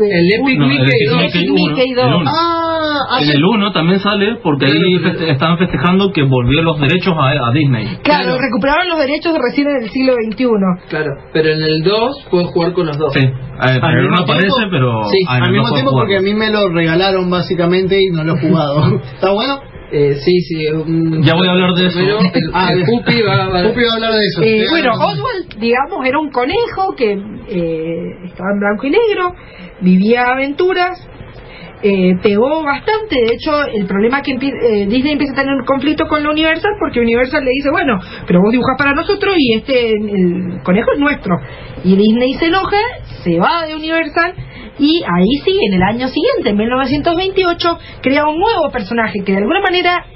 No, el Epic Mickey uno, Mickey el 2. uno. Ah, En el 1 también sale porque ahí feste- estaban festejando que volvió los derechos a, a Disney. Claro, recuperaron los derechos recién en el siglo XXI. Claro, pero en el 2 puedes jugar con los dos. Sí, eh, Al pero mismo no aparece, tiempo- pero Sí, al el mismo tiempo jugar. porque a mí me lo regalaron básicamente y no lo he jugado. [laughs] ¿Está bueno? Eh, sí, sí. un- Ya voy a hablar de eso. Pero el, Ah, el Pupi va, va- Pupi va a hablar de eso. Eh, bueno, Oswald, digamos, era un conejo que eh, estaba en blanco y negro, vivía aventuras, eh, pegó bastante. De hecho, el problema que eh, Disney empieza a tener un conflicto con la Universal porque Universal le dice, bueno, pero vos dibujás para nosotros y este, el conejo es nuestro. Y Disney se enoja, se va de Universal y ahí sí, en el año siguiente, en 1928, crea un nuevo personaje que de alguna manera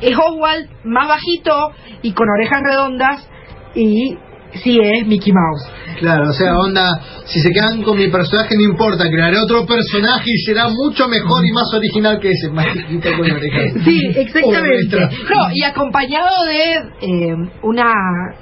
es Oswald más bajito y con orejas redondas y sí es Mickey Mouse. Claro, o sea, onda, si se quedan con mi personaje no importa, crearé otro personaje y será mucho mejor y más original que ese, más chiquito con orejas. [laughs] Sí, exactamente. No, y acompañado de eh, una,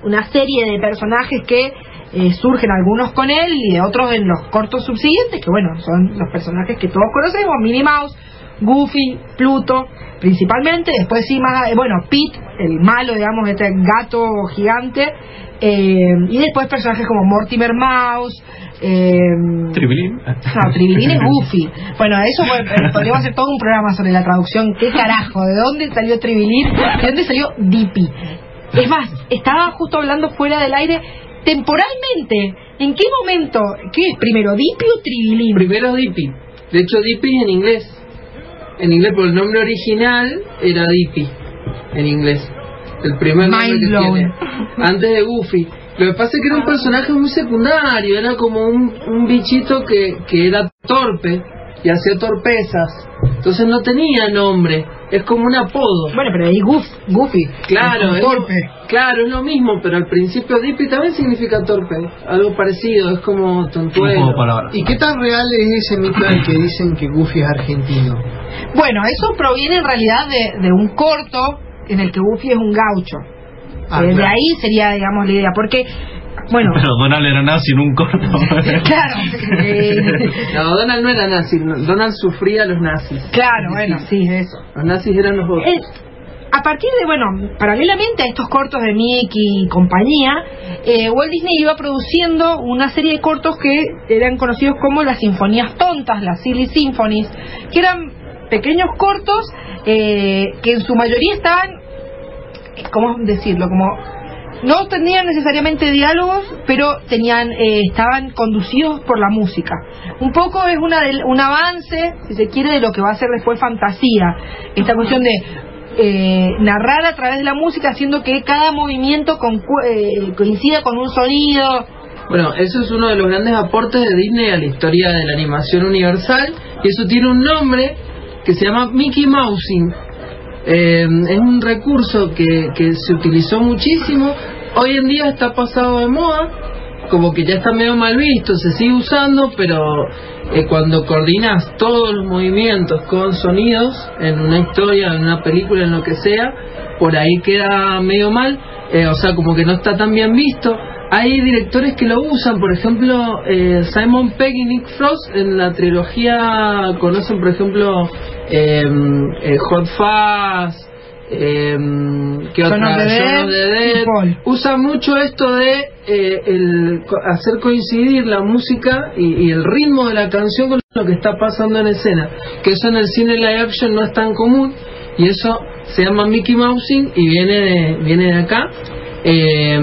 una serie de personajes que eh, surgen algunos con él y de otros en los cortos subsiguientes, que bueno, son los personajes que todos conocemos, Minnie Mouse, Goofy, Pluto, principalmente, después sí más, eh, bueno, Pete, el malo, digamos, este gato gigante, eh, y después personajes como Mortimer Mouse, eh, Tribilín. no, Tribilín es Goofy. Bueno, eso eh, podríamos hacer todo un programa sobre la traducción. ¿Qué carajo? ¿De dónde salió Tribilín? ¿De dónde salió Dippy? Es más, estaba justo hablando fuera del aire temporalmente. ¿En qué momento? ¿Qué es primero, Dippy o Tribilín? Primero Dippy. De hecho, Dippy es en inglés. En inglés, por el nombre original era Dippy. En inglés. El primer nombre que tiene. Antes de Goofy. Lo que pasa es que era un personaje muy secundario. Era como un, un bichito que, que era torpe y hacía torpezas. Entonces no tenía nombre. Es como un apodo. Bueno, pero ahí Goof, Goofy. Claro, Es torpe. Lo, claro, es lo mismo, pero al principio Dippy también significa torpe. Algo parecido, es como tontuelo. de. ¿Y qué tan real es ese mito del que dicen que Goofy es argentino? Bueno, eso proviene en realidad de, de un corto en el que Goofy es un gaucho. Ah, Eh, De claro. ahí sería, digamos, la idea. Porque, bueno, [laughs] Pero Donald era nazi en un corto. [laughs] claro. eh, No, Donald no era nazi, Donald sufría a los nazis. Claro, bueno, sí, eso. Los nazis eran los otros. Eh, a partir de, bueno, paralelamente a estos cortos de Mickey y compañía, eh, Walt Disney iba produciendo una serie de cortos que eran conocidos como las sinfonías tontas, las Silly Symphonies, que eran pequeños cortos eh, que en su mayoría estaban, ¿cómo decirlo? Como no tenían necesariamente diálogos, pero tenían eh, estaban conducidos por la música. Un poco es una del- un avance, si se quiere, de lo que va a ser después fantasía. Esta cuestión de eh, narrar a través de la música, haciendo que cada movimiento eh, coincida con un sonido. Bueno, eso es uno de los grandes aportes de Disney a la historia de la animación universal y eso tiene un nombre que se llama Mickey Mousing. Eh, es un recurso que, que se utilizó muchísimo. Hoy en día está pasado de moda, como que ya está medio mal visto, se sigue usando, pero eh, cuando coordinas todos los movimientos con sonidos en una historia, en una película, en lo que sea, por ahí queda medio mal, eh, o sea, como que no está tan bien visto. Hay directores que lo usan, por ejemplo, eh, Simon Pegg y Nick Frost en la trilogía conocen, por ejemplo, eh, eh, Hot Fuzz, eh, ¿qué Shaun otra? Dead Dead. Usa mucho esto de eh, el, hacer coincidir la música y, y el ritmo de la canción con lo que está pasando en escena. Que eso en el cine live action no es tan común y eso se llama Mickey Mousing y viene de, viene de acá. Eh,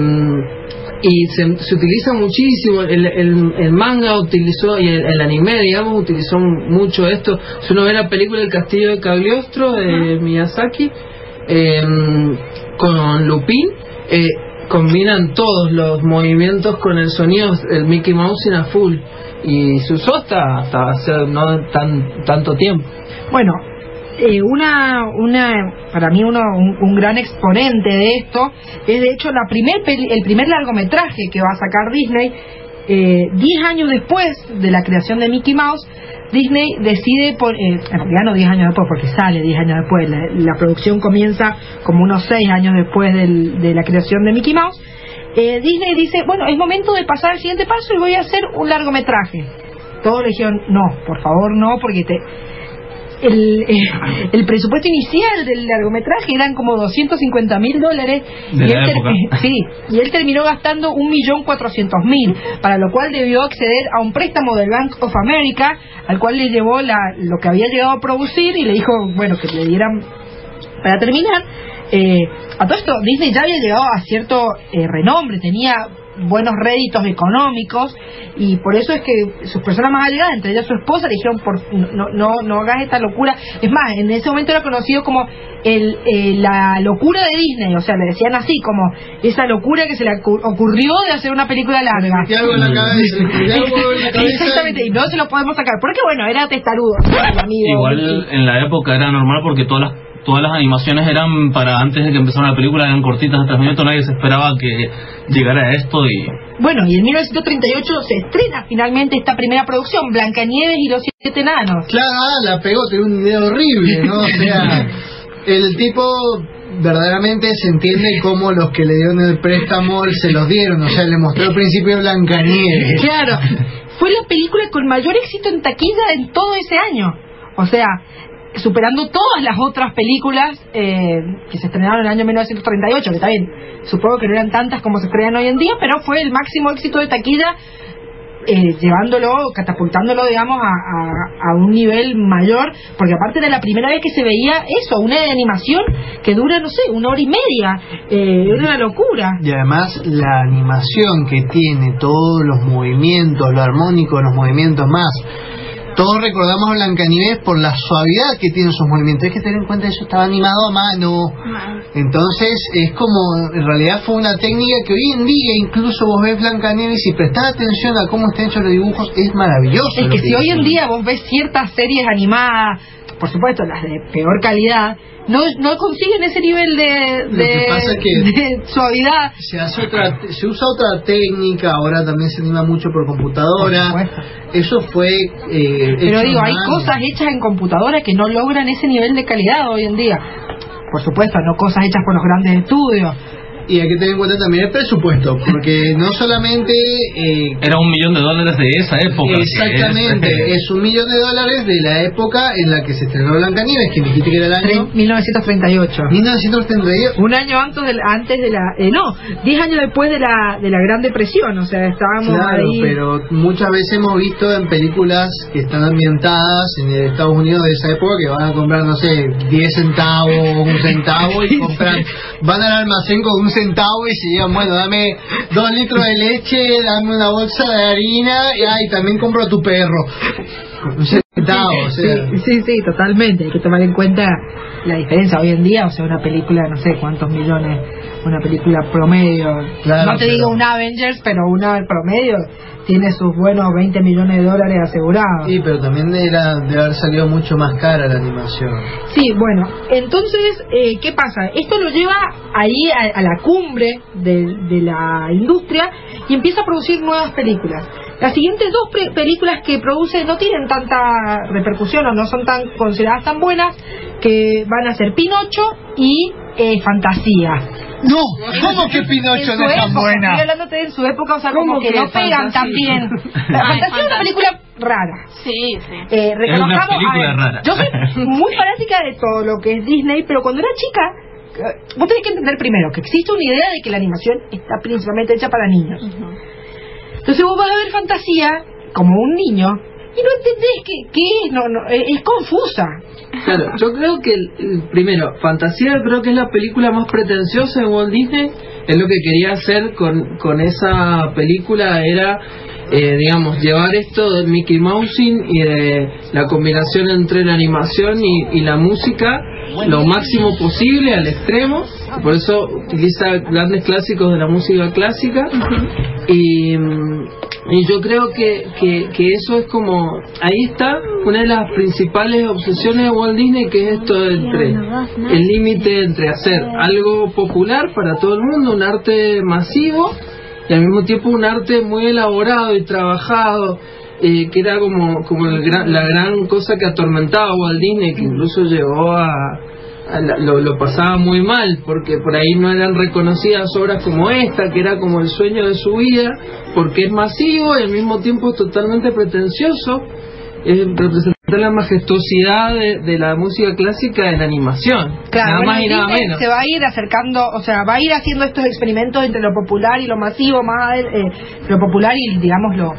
y se, se utiliza muchísimo el, el, el manga utilizó y el, el anime digamos utilizó mucho esto. Si uno ve la película El Castillo de Cagliostro de Miyazaki eh, con Lupin eh, combinan todos los movimientos con el sonido el Mickey Mouse en a full. Y se usó hasta hasta hace no tan tanto tiempo. Bueno, eh, una, una, para mí uno, un, gran exponente de esto es de hecho la primer peli- el primer largometraje que va a sacar Disney. eh, Diez años después de la creación de Mickey Mouse, Disney decide, por, eh, en realidad no 10 años después, porque sale 10 años después, la, la producción comienza como unos 6 años después del- de la creación de Mickey Mouse. Eh, Disney dice, bueno, es momento de pasar al siguiente paso y voy a hacer un largometraje. Todos le dijeron, no, por favor no, porque te, el, eh, el presupuesto inicial del largometraje eran como 250 mil dólares De y, la él época. [laughs] sí, y él terminó gastando un millón cuatrocientos mil para lo cual debió acceder a un préstamo del Bank of America al cual le llevó la, lo que había llegado a producir y le dijo bueno que le dieran para terminar eh, a todo esto Disney ya había llegado a cierto eh, renombre tenía buenos réditos económicos y por eso es que sus personas más allegadas, entre ellas su esposa, le dijeron por, no, no, no hagas esta locura. Es más, en ese momento era conocido como el, eh, la locura de Disney, o sea, le decían así, como esa locura que se le ocu- ocurrió de hacer una película larga. algo en la cabeza, algo en la cabeza. Exactamente, y no se lo podemos sacar, porque bueno, era testarudo. Igual en la época era normal porque todas las todas las animaciones eran para antes de que empezara la película eran cortitas de tres minutos nadie se esperaba que llegara a esto y Bueno, y en 1938 se estrena finalmente esta primera producción, Blancanieves y los siete enanos. Claro, la pegó, tiene un idea horrible, ¿no? O sea, [laughs] el tipo verdaderamente se entiende cómo los que le dieron el préstamo se los dieron, o sea, le mostró al principio Blancanieves. Claro, fue la película con mayor éxito en taquilla en todo ese año. O sea, superando todas las otras películas eh, que se estrenaron en el año 1938, que está bien, supongo que no eran tantas como se estrenan hoy en día, pero fue el máximo éxito de taquilla, eh, llevándolo, catapultándolo, digamos, a, un nivel mayor, porque aparte era la primera vez que se veía eso, una animación que dura, no sé, una hora y media, eh, era una locura. Y además la animación que tiene, todos los movimientos, lo armónico, los movimientos más. Todos recordamos a Blancanieves por la suavidad que tienen sus movimientos. Hay que tener en cuenta que eso estaba animado a mano. Entonces es como, en realidad fue una técnica que hoy en día incluso vos ves Blancanieves y prestás atención a cómo están hechos los dibujos, es maravilloso. Es que si hoy en día vos ves ciertas series animadas, por supuesto las de peor calidad, no, no consiguen ese nivel de, Lo que de, pasa es que- [laughs] de suavidad. se hace otra se usa otra técnica ahora también se anima mucho por computadora eso fue eh, Pero digo, hay cosas hechas en computadora que no logran ese nivel de calidad hoy en día. Por supuesto, no cosas hechas por los grandes estudios. Y hay que tener en cuenta también el presupuesto porque no solamente eh, era un millón de dólares de esa época exactamente es- es un millón de dólares de la época en la que se estrenó Blancanieves que me dijiste que era el año 1938. 1938 Un año antes de la, antes de la eh, no, 10 años después de la de la Gran Depresión, o sea, estábamos Claro, ahí. pero muchas veces hemos visto en películas que están ambientadas en el Estados Unidos de esa época que van a comprar, no sé, 10 centavos, un centavo y [laughs] compran, van al almacén con un centavo y se llevan, bueno, dame dos litros de leche, dame una bolsa de harina y ay, también compro a tu perro. Un centavo, o sea. Sí, sí, sí, totalmente. Hay que tomar en cuenta la diferencia hoy en día. O sea, una película, no sé cuántos millones, una película promedio. Claro, no te pero- digo un Avengers, pero una promedio tiene sus buenos 20 millones de dólares asegurados. Sí, pero también era, debe haber salido mucho más cara la animación. Sí, bueno, entonces, eh, ¿qué pasa? Esto lo lleva ahí a, a la cumbre de, de la industria y empieza a producir nuevas películas. Las siguientes dos pre- películas que produce no tienen tanta repercusión o no son tan consideradas tan buenas, que van a ser Pinocho y eh, Fantasía. No, ¿cómo que Pinocho no es tan buena? Estoy hablando de en su época, o sea, ¿Cómo como que, que no pegan Fantasía? tan bien. [laughs] La Fantasía es una película rara. Sí, sí. Eh, reconozcamos, película a ver, rara. Yo soy muy fanática de todo lo que es Disney, pero cuando era chica, eh, vos tenés que entender primero que existe una idea de que la animación está principalmente hecha para niños. Entonces vos vas a ver fantasía como un niño y no entendés qué, qué es, no, no, es confusa. Claro, yo creo que, primero, Fantasía creo que es la película más pretenciosa de Walt Disney. es lo que quería hacer con, con esa película era eh, digamos llevar esto del Mickey Mousing y de la combinación entre la animación y, y la música lo máximo posible al extremo. Por eso utiliza grandes clásicos de la música clásica. Y, mm, y yo creo que, que, que eso es como ahí está una de las principales obsesiones de Walt Disney que es esto entre el límite entre hacer algo popular para todo el mundo un arte masivo y al mismo tiempo un arte muy elaborado y trabajado eh, que era como como el gran- la gran cosa que atormentaba a Walt que incluso llegó a, la- lo, pasaba muy mal porque por ahí no eran reconocidas obras como esta que era como el sueño de su vida porque es masivo y al mismo tiempo totalmente pretencioso la majestuosidad de, de la música clásica en animación Claro, nada bueno, más y nada Disney menos se va a ir acercando, o sea, va a ir haciendo estos experimentos entre lo popular y lo masivo, más adel- eh, lo popular y, digamos, lo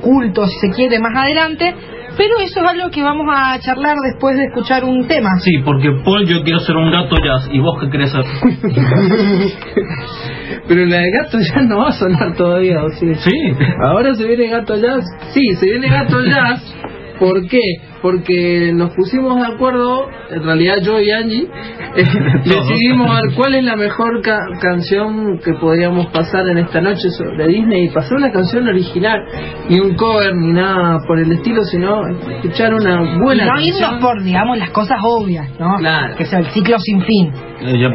culto, si se quiere, más adelante. Pero eso es algo que vamos a charlar después de escuchar un tema. Sí, porque Paul, yo quiero ser un gato jazz. ¿Y vos qué querés ser? [laughs] Pero la de Gato Jazz no va a sonar todavía, ¿o sí? Sí. Ahora se viene Gato Jazz. Sí, se viene Gato Jazz. ¿Por qué? Porque nos pusimos de acuerdo, en realidad yo y Angie, [laughs] eh, decidimos ver cuál es la mejor ca- canción que podríamos pasar en esta noche sobre Disney y pasar una canción original, ni un cover ni nada por el estilo, sino escuchar una Y buena no canción. irnos por, digamos, las cosas obvias, ¿no? Claro. Que sea el ciclo sin fin. Eh.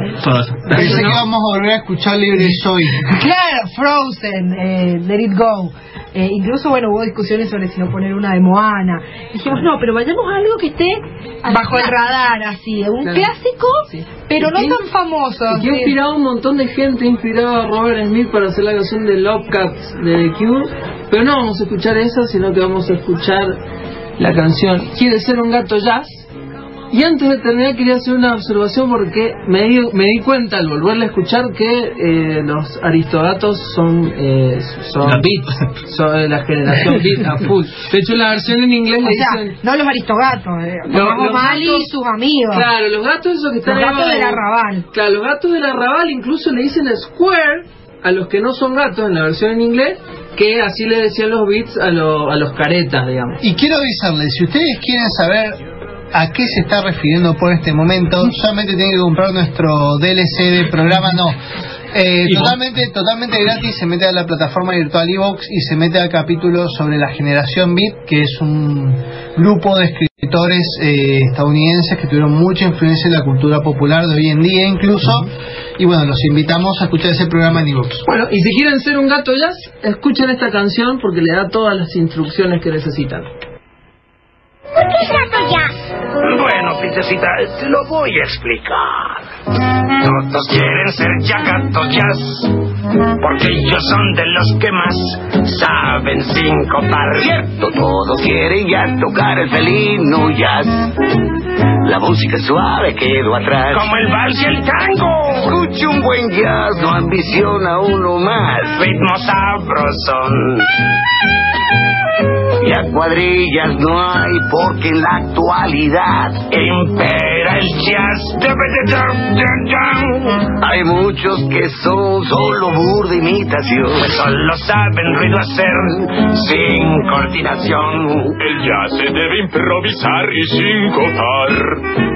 Pensé que vamos a volver a escuchar Libre Soy. [laughs] Claro, Frozen, eh, Let It Go. Eh, incluso, bueno, hubo discusiones sobre si no poner una de Moana. Dijimos, no, pero vayamos a algo que esté bajo el radar, así, un Claro. clásico, pero no tan famoso. Que ha inspirado a un montón de gente, inspirado a Robert Smith para hacer la canción de Love Cats de The Cure, pero no vamos a escuchar esa, sino que vamos a escuchar la canción Quiere ser un gato jazz. Y antes de terminar quería hacer una observación porque me di, me di cuenta al volverla a escuchar que eh, los aristogatos son, eh, son beat, [laughs] son de la generación beat a full. De hecho la versión en inglés O le sea, dicen... no los aristogatos, eh, Los- los gatos- y sus amigos. Claro, los gatos esos que están Los gatos del abajo. arrabal. Claro, los gatos del arrabal incluso le dicen square a los que no son gatos en la versión en inglés, que así le decían los beats a, lo- a los caretas, digamos. Y quiero avisarles, si ustedes quieren saber a qué se está refiriendo por este momento, solamente tienen que comprar nuestro DLC de programa, no. Eh, totalmente, totalmente gratis, se mete a la plataforma virtual Evox y se mete al capítulo sobre la generación Beat, que es un grupo de escritores eh, estadounidenses que tuvieron mucha influencia en la cultura popular de hoy en día incluso. Y bueno, los invitamos a escuchar ese programa en Evox. Bueno, y si quieren ser un gato jazz, escuchen esta canción porque le da todas las instrucciones que necesitan. ¿Por qué gato jazz? Bueno, princesita, te lo voy a explicar. Todos quieren ser ya gato jazz, porque ellos son de los que más saben sincotar. Cierto, todos quieren ya tocar el felino jazz. La música suave quedó atrás. Como el vals y el tango. Escuche un buen jazz, no ambiciona uno más. Ritmo sabrosón. Y a cuadrillas no hay porque en la actualidad impera el jazz. Hay muchos que son solo burda imitación. Pues solo saben ruido hacer sin coordinación. El jazz se debe improvisar y sin cotar.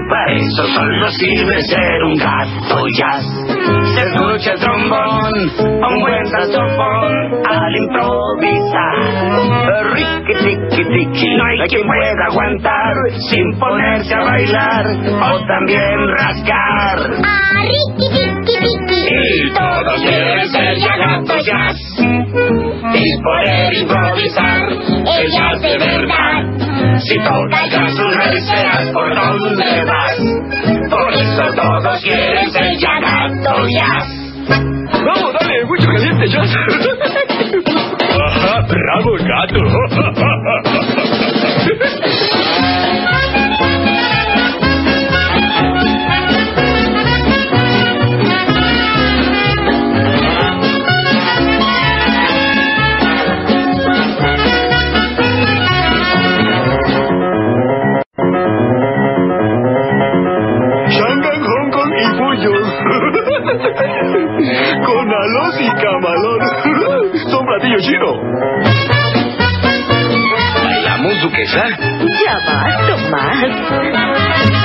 Para eso solo sirve ser un gato jazz. Se escucha el trombón, un buen saxofón al improvisar. Riqui, tiqui, tiqui, no hay quien pueda aguantar sin ponerse a bailar o también rascar. Ah, Tiki, Tiki. Y todos quieren ser ya gato jazz y poder improvisar el jazz de verdad. Si tocas jazz un rey serás por donde vas. Por eso todos quieren ser ya gato jazz. Vamos, dale, mucho caliente, jazz. Bravo, Shanghai, Hong Kong y Puyo. [laughs] Con platillo chino. ¿Bailamos, duquesa? Ya basta más.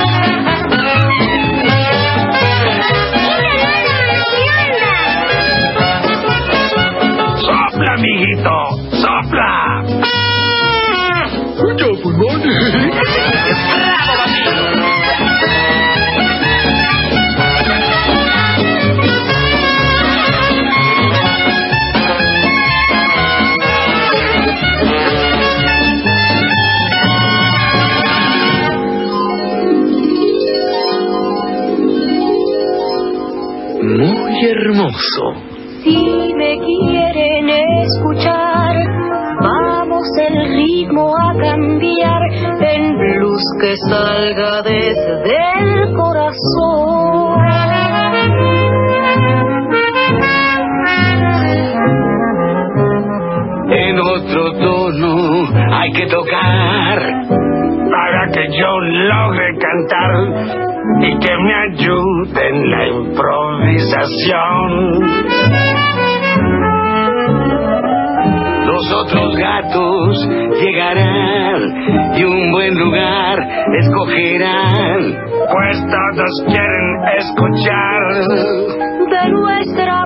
Los otros gatos llegarán y un buen lugar escogerán, pues todos quieren escuchar. de nuestra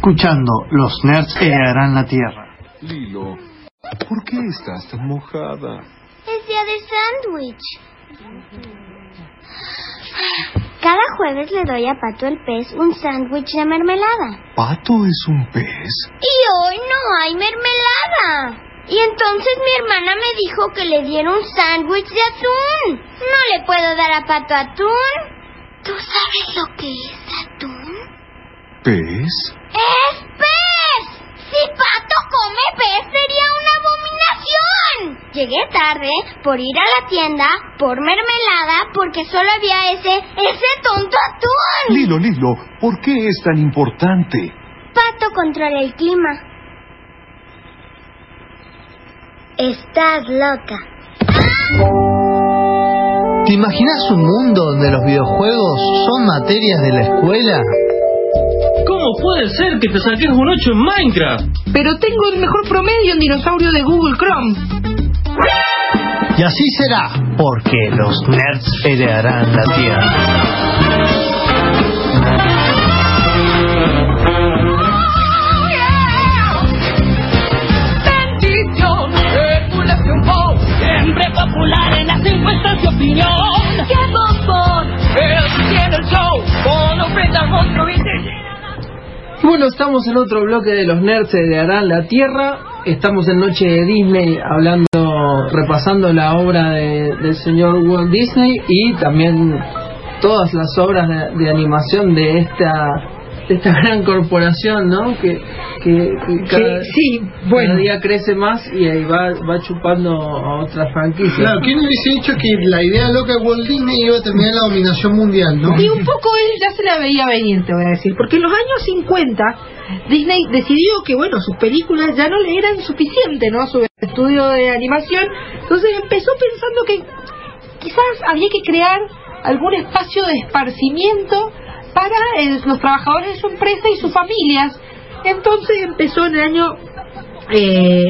escuchando Los Nerds heredarán la Tierra. Lilo, ¿por qué estás tan mojada? Es día de sándwich. Cada jueves le doy a Pato el pez un sándwich de mermelada. ¿Pato es un pez? Y hoy no hay mermelada. Y entonces mi hermana me dijo que le diera un sándwich de atún. No le puedo dar a Pato atún. ¿Tú sabes lo que es atún? ¿Pez? ¡Es pez! Si Pato come pez sería una abominación. Llegué tarde por ir a la tienda por mermelada porque solo había ese, ese tonto atún. Lilo, Lilo, ¿por qué es tan importante? Pato controla el clima. Estás loca. ¿Te imaginas un mundo donde los videojuegos son materias de la escuela? ¿Cómo puede ser que te saques un 8 en Minecraft? Pero tengo el mejor promedio en dinosaurio de Google Chrome. Y así será, porque los nerds heredarán la Tierra. Siempre popular en las encuestas de opinión. ¡Qué bombón! Si tiene el show, con ofrenda monstruo y Bueno, estamos en otro bloque de los nerds de Harán la Tierra. Estamos en Noche de Disney hablando, repasando la obra de- del señor Walt Disney y también todas las obras de, de animación de esta esta [laughs] gran corporación, ¿no? Que, que, que cada, sí, cada bueno. día crece más y ahí va, va chupando a otras franquicias. Claro, ¿quién hubiese dicho que la idea loca de Walt Disney iba a terminar la dominación mundial, no? Y un poco él ya se la veía venir, te voy a decir, porque en los años 50 Disney decidió que, bueno, sus películas ya no le eran suficientes, ¿no? Su estudio de animación, entonces empezó pensando que quizás había que crear algún espacio de esparcimiento para eh, los trabajadores de su empresa y sus familias. Entonces empezó en el año, eh,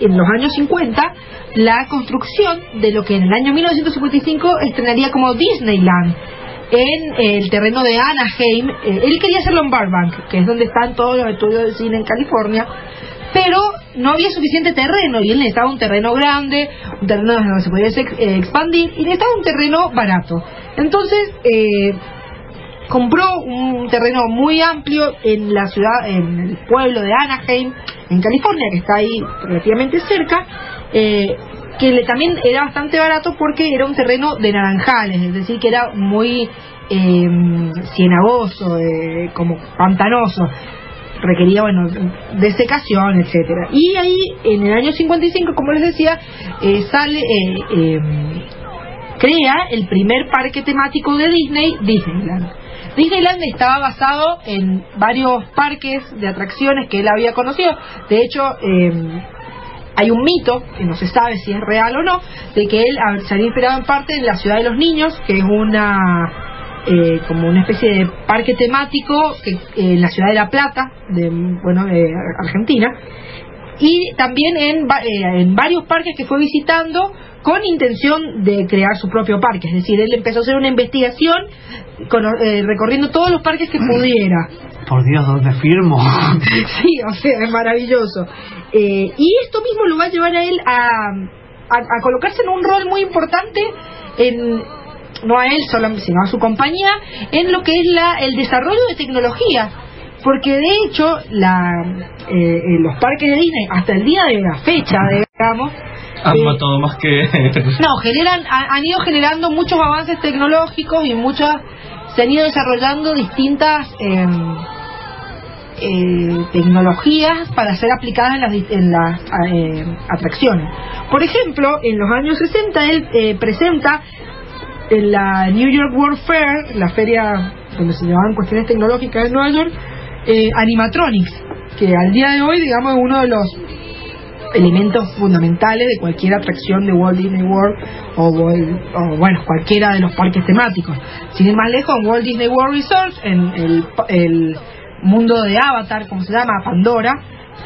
en los años 50, la construcción de lo que en el año 1955 estrenaría como Disneyland en el terreno de Anaheim. Eh, él quería hacerlo en Burbank, que es donde están todos los estudios de cine en California, pero no había suficiente terreno y él necesitaba un terreno grande, un terreno donde se pudiese eh, expandir y necesitaba un terreno barato. Entonces, eh, compró un terreno muy amplio en la ciudad, en el pueblo de Anaheim, en California, que está ahí relativamente cerca, eh, que le, también era bastante barato porque era un terreno de naranjales, es decir, que era muy eh, cienagoso, eh, como pantanoso. Requería bueno desecación etcétera. Y ahí en el año 55 como les decía eh, sale eh, eh, crea el primer parque temático de Disney Disneyland Disneyland estaba basado en varios parques de atracciones que él había conocido. De hecho eh, hay un mito, que no se sabe si es real o no, de que él se había inspirado en parte en la ciudad de los niños, que es una eh, como una especie de parque temático que, eh, en la ciudad de La Plata, de bueno, de Argentina, y también en, eh, en varios parques que fue visitando con intención de crear su propio parque. Es decir, él empezó a hacer una investigación cono- eh, recorriendo todos los parques que pudiera. Por Dios, ¿dónde firmo? [laughs] sí, o sea, es maravilloso. Eh, y esto mismo lo va a llevar a él a, a, a colocarse en un rol muy importante en no a él solo, sino a su compañía en lo que es la, el desarrollo de tecnología. Porque de hecho, la, eh, eh, los parques de Disney, hasta el día de la fecha, digamos, Han eh, matado más que... [laughs] no, generan, ha- han ido generando muchos avances tecnológicos y muchas se han ido desarrollando distintas eh, eh, tecnologías para ser aplicadas en las, en las eh, atracciones. Por ejemplo, en los años 60 él eh, presenta en la New York World Fair, la feria donde se llevaban cuestiones tecnológicas en Nueva York, eh, animatronics, que al día de hoy, digamos, es uno de los elementos fundamentales de cualquier atracción de Walt Disney World o, bueno, cualquiera de los parques temáticos. Sin ir más lejos, en Walt Disney World Resort, en el, el mundo de Avatar, como se llama, Pandora,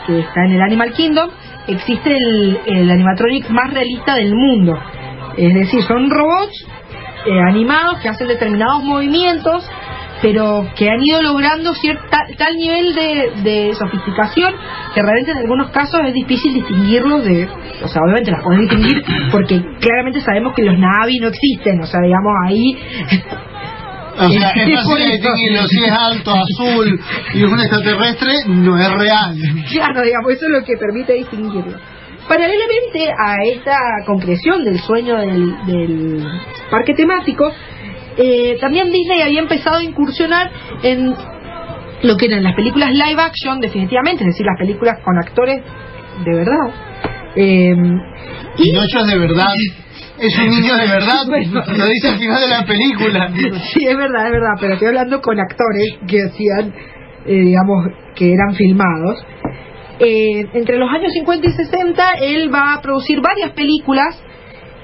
que está en el Animal Kingdom, existe el, el animatronic más realista del mundo. Es decir, son robots eh, animados que hacen determinados movimientos pero que han ido logrando cierta, tal nivel de, de sofisticación que realmente en algunos casos es difícil distinguirlos de, o sea, obviamente las podés distinguir porque claramente sabemos que los Navi no existen, o sea, digamos ahí... O sea, [laughs] es fácil distinguirlo. Si es alto, azul y es un extraterrestre, no es real. Claro, digamos, eso es lo que permite distinguirlo. Paralelamente a esta concreción del sueño del, del parque temático, eh, también Disney había empezado a incursionar en lo que eran las películas live action, definitivamente, es decir, las películas con actores de verdad. Eh, Pinocho es de verdad. [laughs] Es un niño de verdad. Bueno. Lo dice al final de la película. Sí, es verdad, es verdad, pero estoy hablando con actores que hacían, eh, digamos, que eran filmados. Eh, entre los años 50 y 60, él va a producir varias películas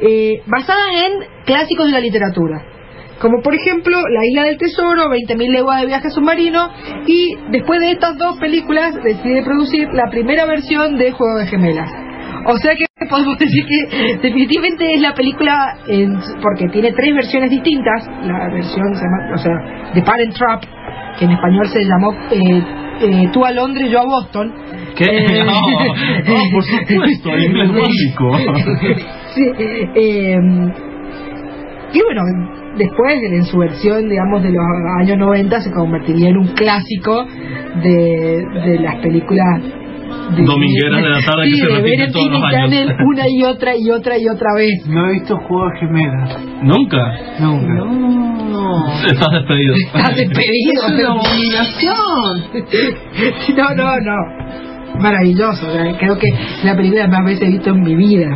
eh, basadas en clásicos de la literatura. Como por ejemplo La Isla del Tesoro, 20.000 leguas de viaje submarino, y después de estas dos películas decide producir la primera versión de Juego de Gemelas. O sea que [laughs] podemos decir que definitivamente es la película, en- porque tiene tres versiones distintas. La versión, se llama, o sea, The Parent Trap, que en español se llamó eh, eh, Tú a Londres, yo a Boston. ¿Qué? Eh, [laughs] No, [laughs] no, por supuesto, el inglés sí, eh, y bueno, después en su versión, digamos, de los años 90 se convertiría en un clásico de, de las películas de- Domingueras de la tarde que Sí, se de ver repiten en todos los años. [laughs] Una y otra y otra y otra vez. No he visto Juego de Gemelas. ¿Nunca? Nunca. Estás despedido. Estás despedido. Es una abominación. no, no, no. Maravilloso, sea, creo que es la película que más veces he visto en mi vida.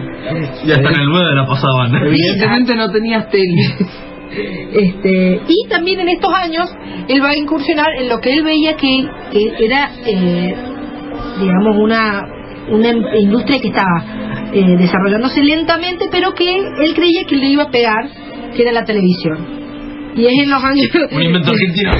Ya hasta en el 9 la pasaban. Evidentemente no tenías tele. [laughs] Este, y también en estos años él va a incursionar en lo que él veía que, que era, eh, digamos, una, una em- industria que estaba eh, desarrollándose lentamente, pero que él creía que le iba a pegar, que era la televisión. Y es en los años Un invento [laughs] argentino.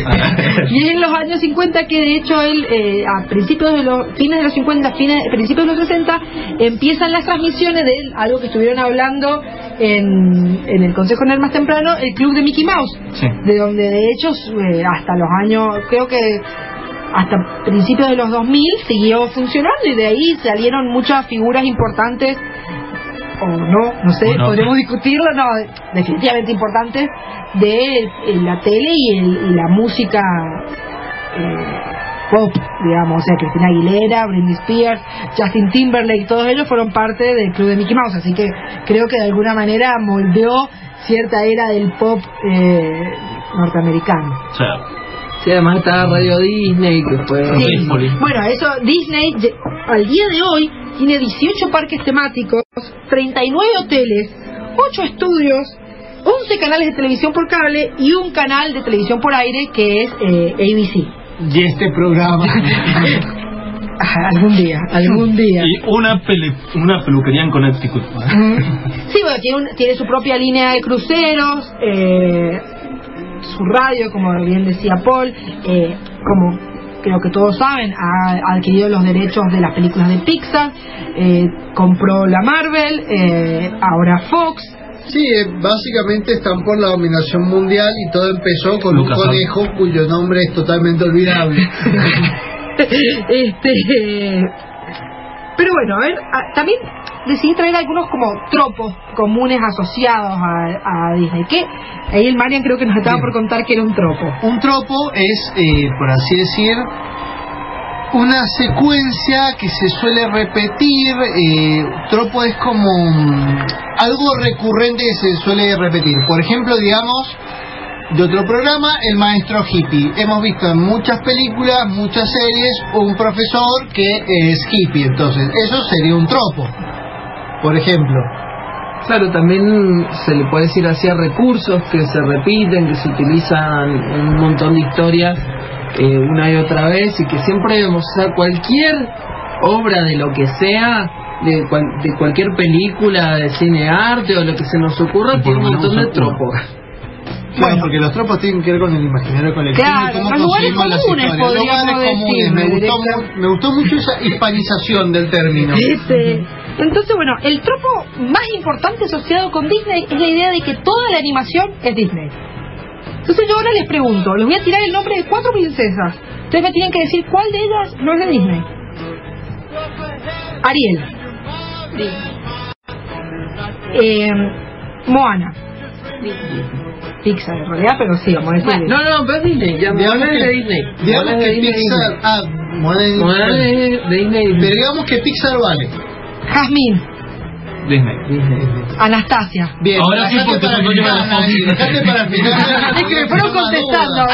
y es en los años 50 que de hecho él eh, a principios de los fines de los 50 fines principios de los 60 empiezan las transmisiones de él, algo que estuvieron hablando en, en el Consejo Nerd más temprano el club de Mickey Mouse Sí. de donde de hecho eh, hasta los años creo que hasta principios de los 2000 siguió funcionando y de ahí salieron muchas figuras importantes o no, no sé, O no. podremos discutirlo, no, definitivamente importantes de eh, la tele y, el- y la música eh, pop, digamos, o sea, Cristina Aguilera, Britney Spears, Justin Timberlake, todos ellos fueron parte del club de Mickey Mouse, así que creo que de alguna manera moldeó cierta era del pop eh, norteamericano. Sí, además está Radio Disney, que fue... Sí. Bueno, eso Disney al día de hoy tiene 18 parques temáticos, 39 hoteles, 8 estudios, 11 canales de televisión por cable y un canal de televisión por aire que es eh, ABC. Y este programa. [laughs] Algún día, algún día. y una, pele- una peluquería en Connecticut. Sí, bueno, tiene, un- tiene su propia línea de cruceros, eh, su radio, como bien decía Paul, eh, como creo que todos saben, ha adquirido los derechos de las películas de Pixar, eh, compró la Marvel, eh, ahora Fox. Sí, eh, básicamente están por la dominación mundial y todo empezó con Lucas un conejo cuyo nombre es totalmente olvidable. [laughs] este pero bueno a ver a- también decidí traer algunos como tropos comunes asociados a, a Disney que ahí el Marian creo que nos estaba por contar que era un tropo Un tropo es, eh, por así decir, una secuencia que se suele repetir. eh, tropo es como mm, algo recurrente que se suele repetir. Por ejemplo, digamos, de otro programa, El Maestro Hippie. Hemos visto en muchas películas, muchas series, un profesor que es hippie. Entonces, eso sería un tropo. Por ejemplo. Claro, también se le puede decir así a recursos que se repiten, que se utilizan en un montón de historias eh, una y otra vez y que siempre vemos, o sea, cualquier obra de lo que sea, de, cual- de cualquier película, de cine arte o lo que se nos ocurra, tiene un montón de tropos. Claro, porque los tropos tienen que ver con el imaginario colectivo Claro, y cómo los lugares las comunes, podríamos Lugares comunes. Me gustó, me gustó mucho esa hispanización del término. Este, entonces, bueno, el tropo más importante asociado con Disney es la idea de que toda la animación es Disney. Entonces yo ahora les pregunto, les voy a tirar el nombre de cuatro princesas. Ustedes me tienen que decir cuál de ellas no es de Disney. Ariel. Eh, Moana. Pixar en realidad, pero sí, vamos a decir. No, no, pero es Disney, ya me Digamos que- de Disney. Digamos que Disney, Pixar. Disney. Ah, Moana de Disney. Pero digamos que Pixar vale. Jazmín. Disney. Anastasia. Bien, Ahora sí, porque para el no lleva la Nancy, dejate para el [laughs] final. Es que me fueron contestando.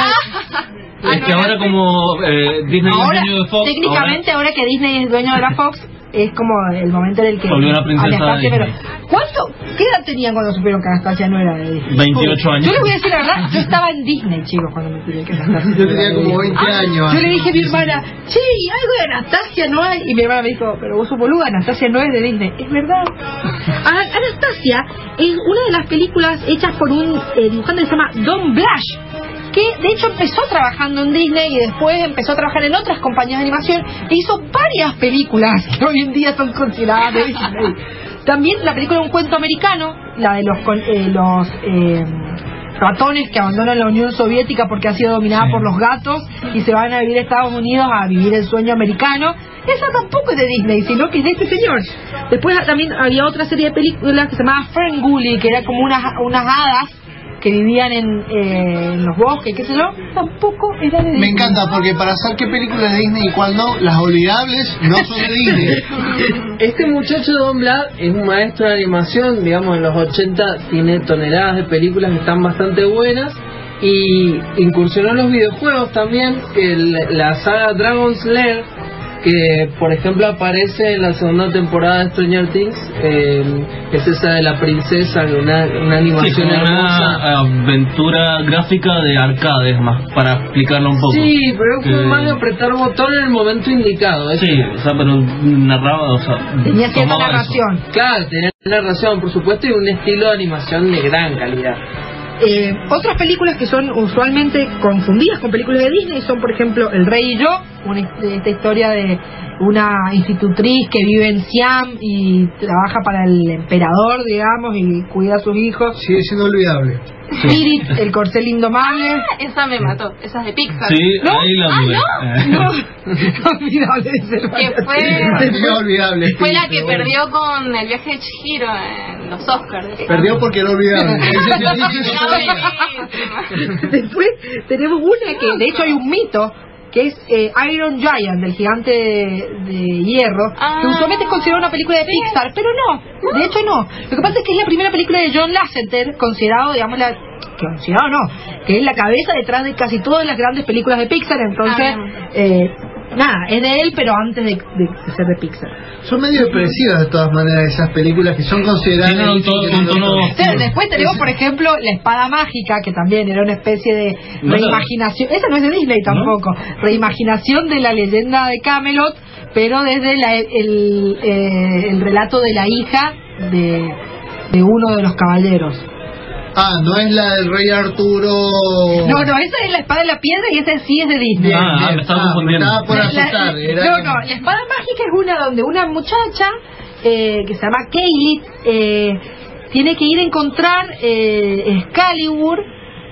Es que ahora como eh, Disney Ahora, es dueño de Fox, técnicamente, ahora... que Disney es dueño de la Fox, es como el momento en el que. Volvió una princesa Anastasia, de pero ¿Cuánto? ¿Qué edad tenían cuando supieron que Anastasia no era de Disney? 28 años. Yo les voy a decir la verdad, yo estaba en Disney, chicos, cuando me enteré que Anastasia. Yo tenía como Disney. 20 años. Yo le dije a mi hermana, che, ¿y algo de Anastasia no hay? Y mi hermana me dijo, pero vos sos boluda, Anastasia no es de Disney. Es verdad. A- Anastasia es una de las películas hechas por un eh, dibujante que se llama Don Blash que de hecho empezó trabajando en Disney y después empezó a trabajar en otras compañías de animación e hizo varias películas que hoy en día son consideradas de Disney. También la película Un cuento americano, la de los, eh, los eh, ratones que abandonan la Unión Soviética porque ha sido dominada por los gatos y se van a vivir a Estados Unidos a vivir el sueño americano. Esa tampoco es de Disney, sino que es de este señor. Después también había otra serie de películas que se llamaba Ferngully, que era como unas, unas hadas que vivían en, eh, en los bosques, qué sé yo, tampoco era de Disney. Me encanta porque para saber qué película es de Disney y cuál no, las olvidables no son de Disney. [laughs] Este muchacho Don Black es un maestro de animación, digamos en los 80 tiene toneladas de películas que están bastante buenas y incursionó en los videojuegos también, que el- la saga Dragon's Lair, que por ejemplo aparece en la segunda temporada de Stranger Things, eh, es esa de la princesa, una, una Sí, animación como hermosa. una aventura gráfica de arcades más, para explicarlo un poco. Sí, pero fue Que- más de apretar botón en el momento indicado. eso. Sí, o sea, pero narraba, o sea, Tenía cierta tomaba eso. narración. Claro, tenía narración, por supuesto, y un estilo de animación de gran calidad. Eh, otras películas que son usualmente confundidas con películas de Disney son, por ejemplo, El Rey y yo, una, esta historia de una institutriz que vive en Siam y trabaja para el emperador, digamos, y cuida a sus hijos. Sigue siendo olvidable. Spirit, el corcel indomable. Ah, esa me mató, esa es de Pixar. Sí, ¿No? ahí la Ah, dudé. No, olvidable ese Que fue, olvidable. fue la que perdió con el viaje de Chihiro en los Oscars. Perdió porque era olvidable. [laughs] Después tenemos una que, de hecho, hay un mito que es eh, Iron Giant, del gigante de, hierro, que usualmente es considerada una película de Pixar, pero no, de hecho no. Lo que pasa es que es la primera película de John Lasseter, considerado, digamos, la considerado no, que es la cabeza detrás de casi todas las grandes películas de Pixar, entonces, eh, nada, es de él, pero antes de, de ser de Pixar. Son medio expresivas de todas maneras esas películas que son consideradas. Tienen un tono- Pero después tenemos, por ejemplo, La Espada Mágica, que también era una especie de reimaginación. Esa no es de Disney tampoco. Reimaginación de la leyenda de Camelot, pero desde la- el, eh, el relato de la hija de, de uno de los caballeros. Ah, no es la del rey Arturo. No, no, esa es La Espada de la Piedra y esa sí es de Disney. Bien, Ah, bien. me estaba Ah, confundiendo. estaba por La- la- asustar. era no, no, la espada mágica es una donde una muchacha eh, que se llama Kaylee eh, tiene que ir a encontrar eh, Excalibur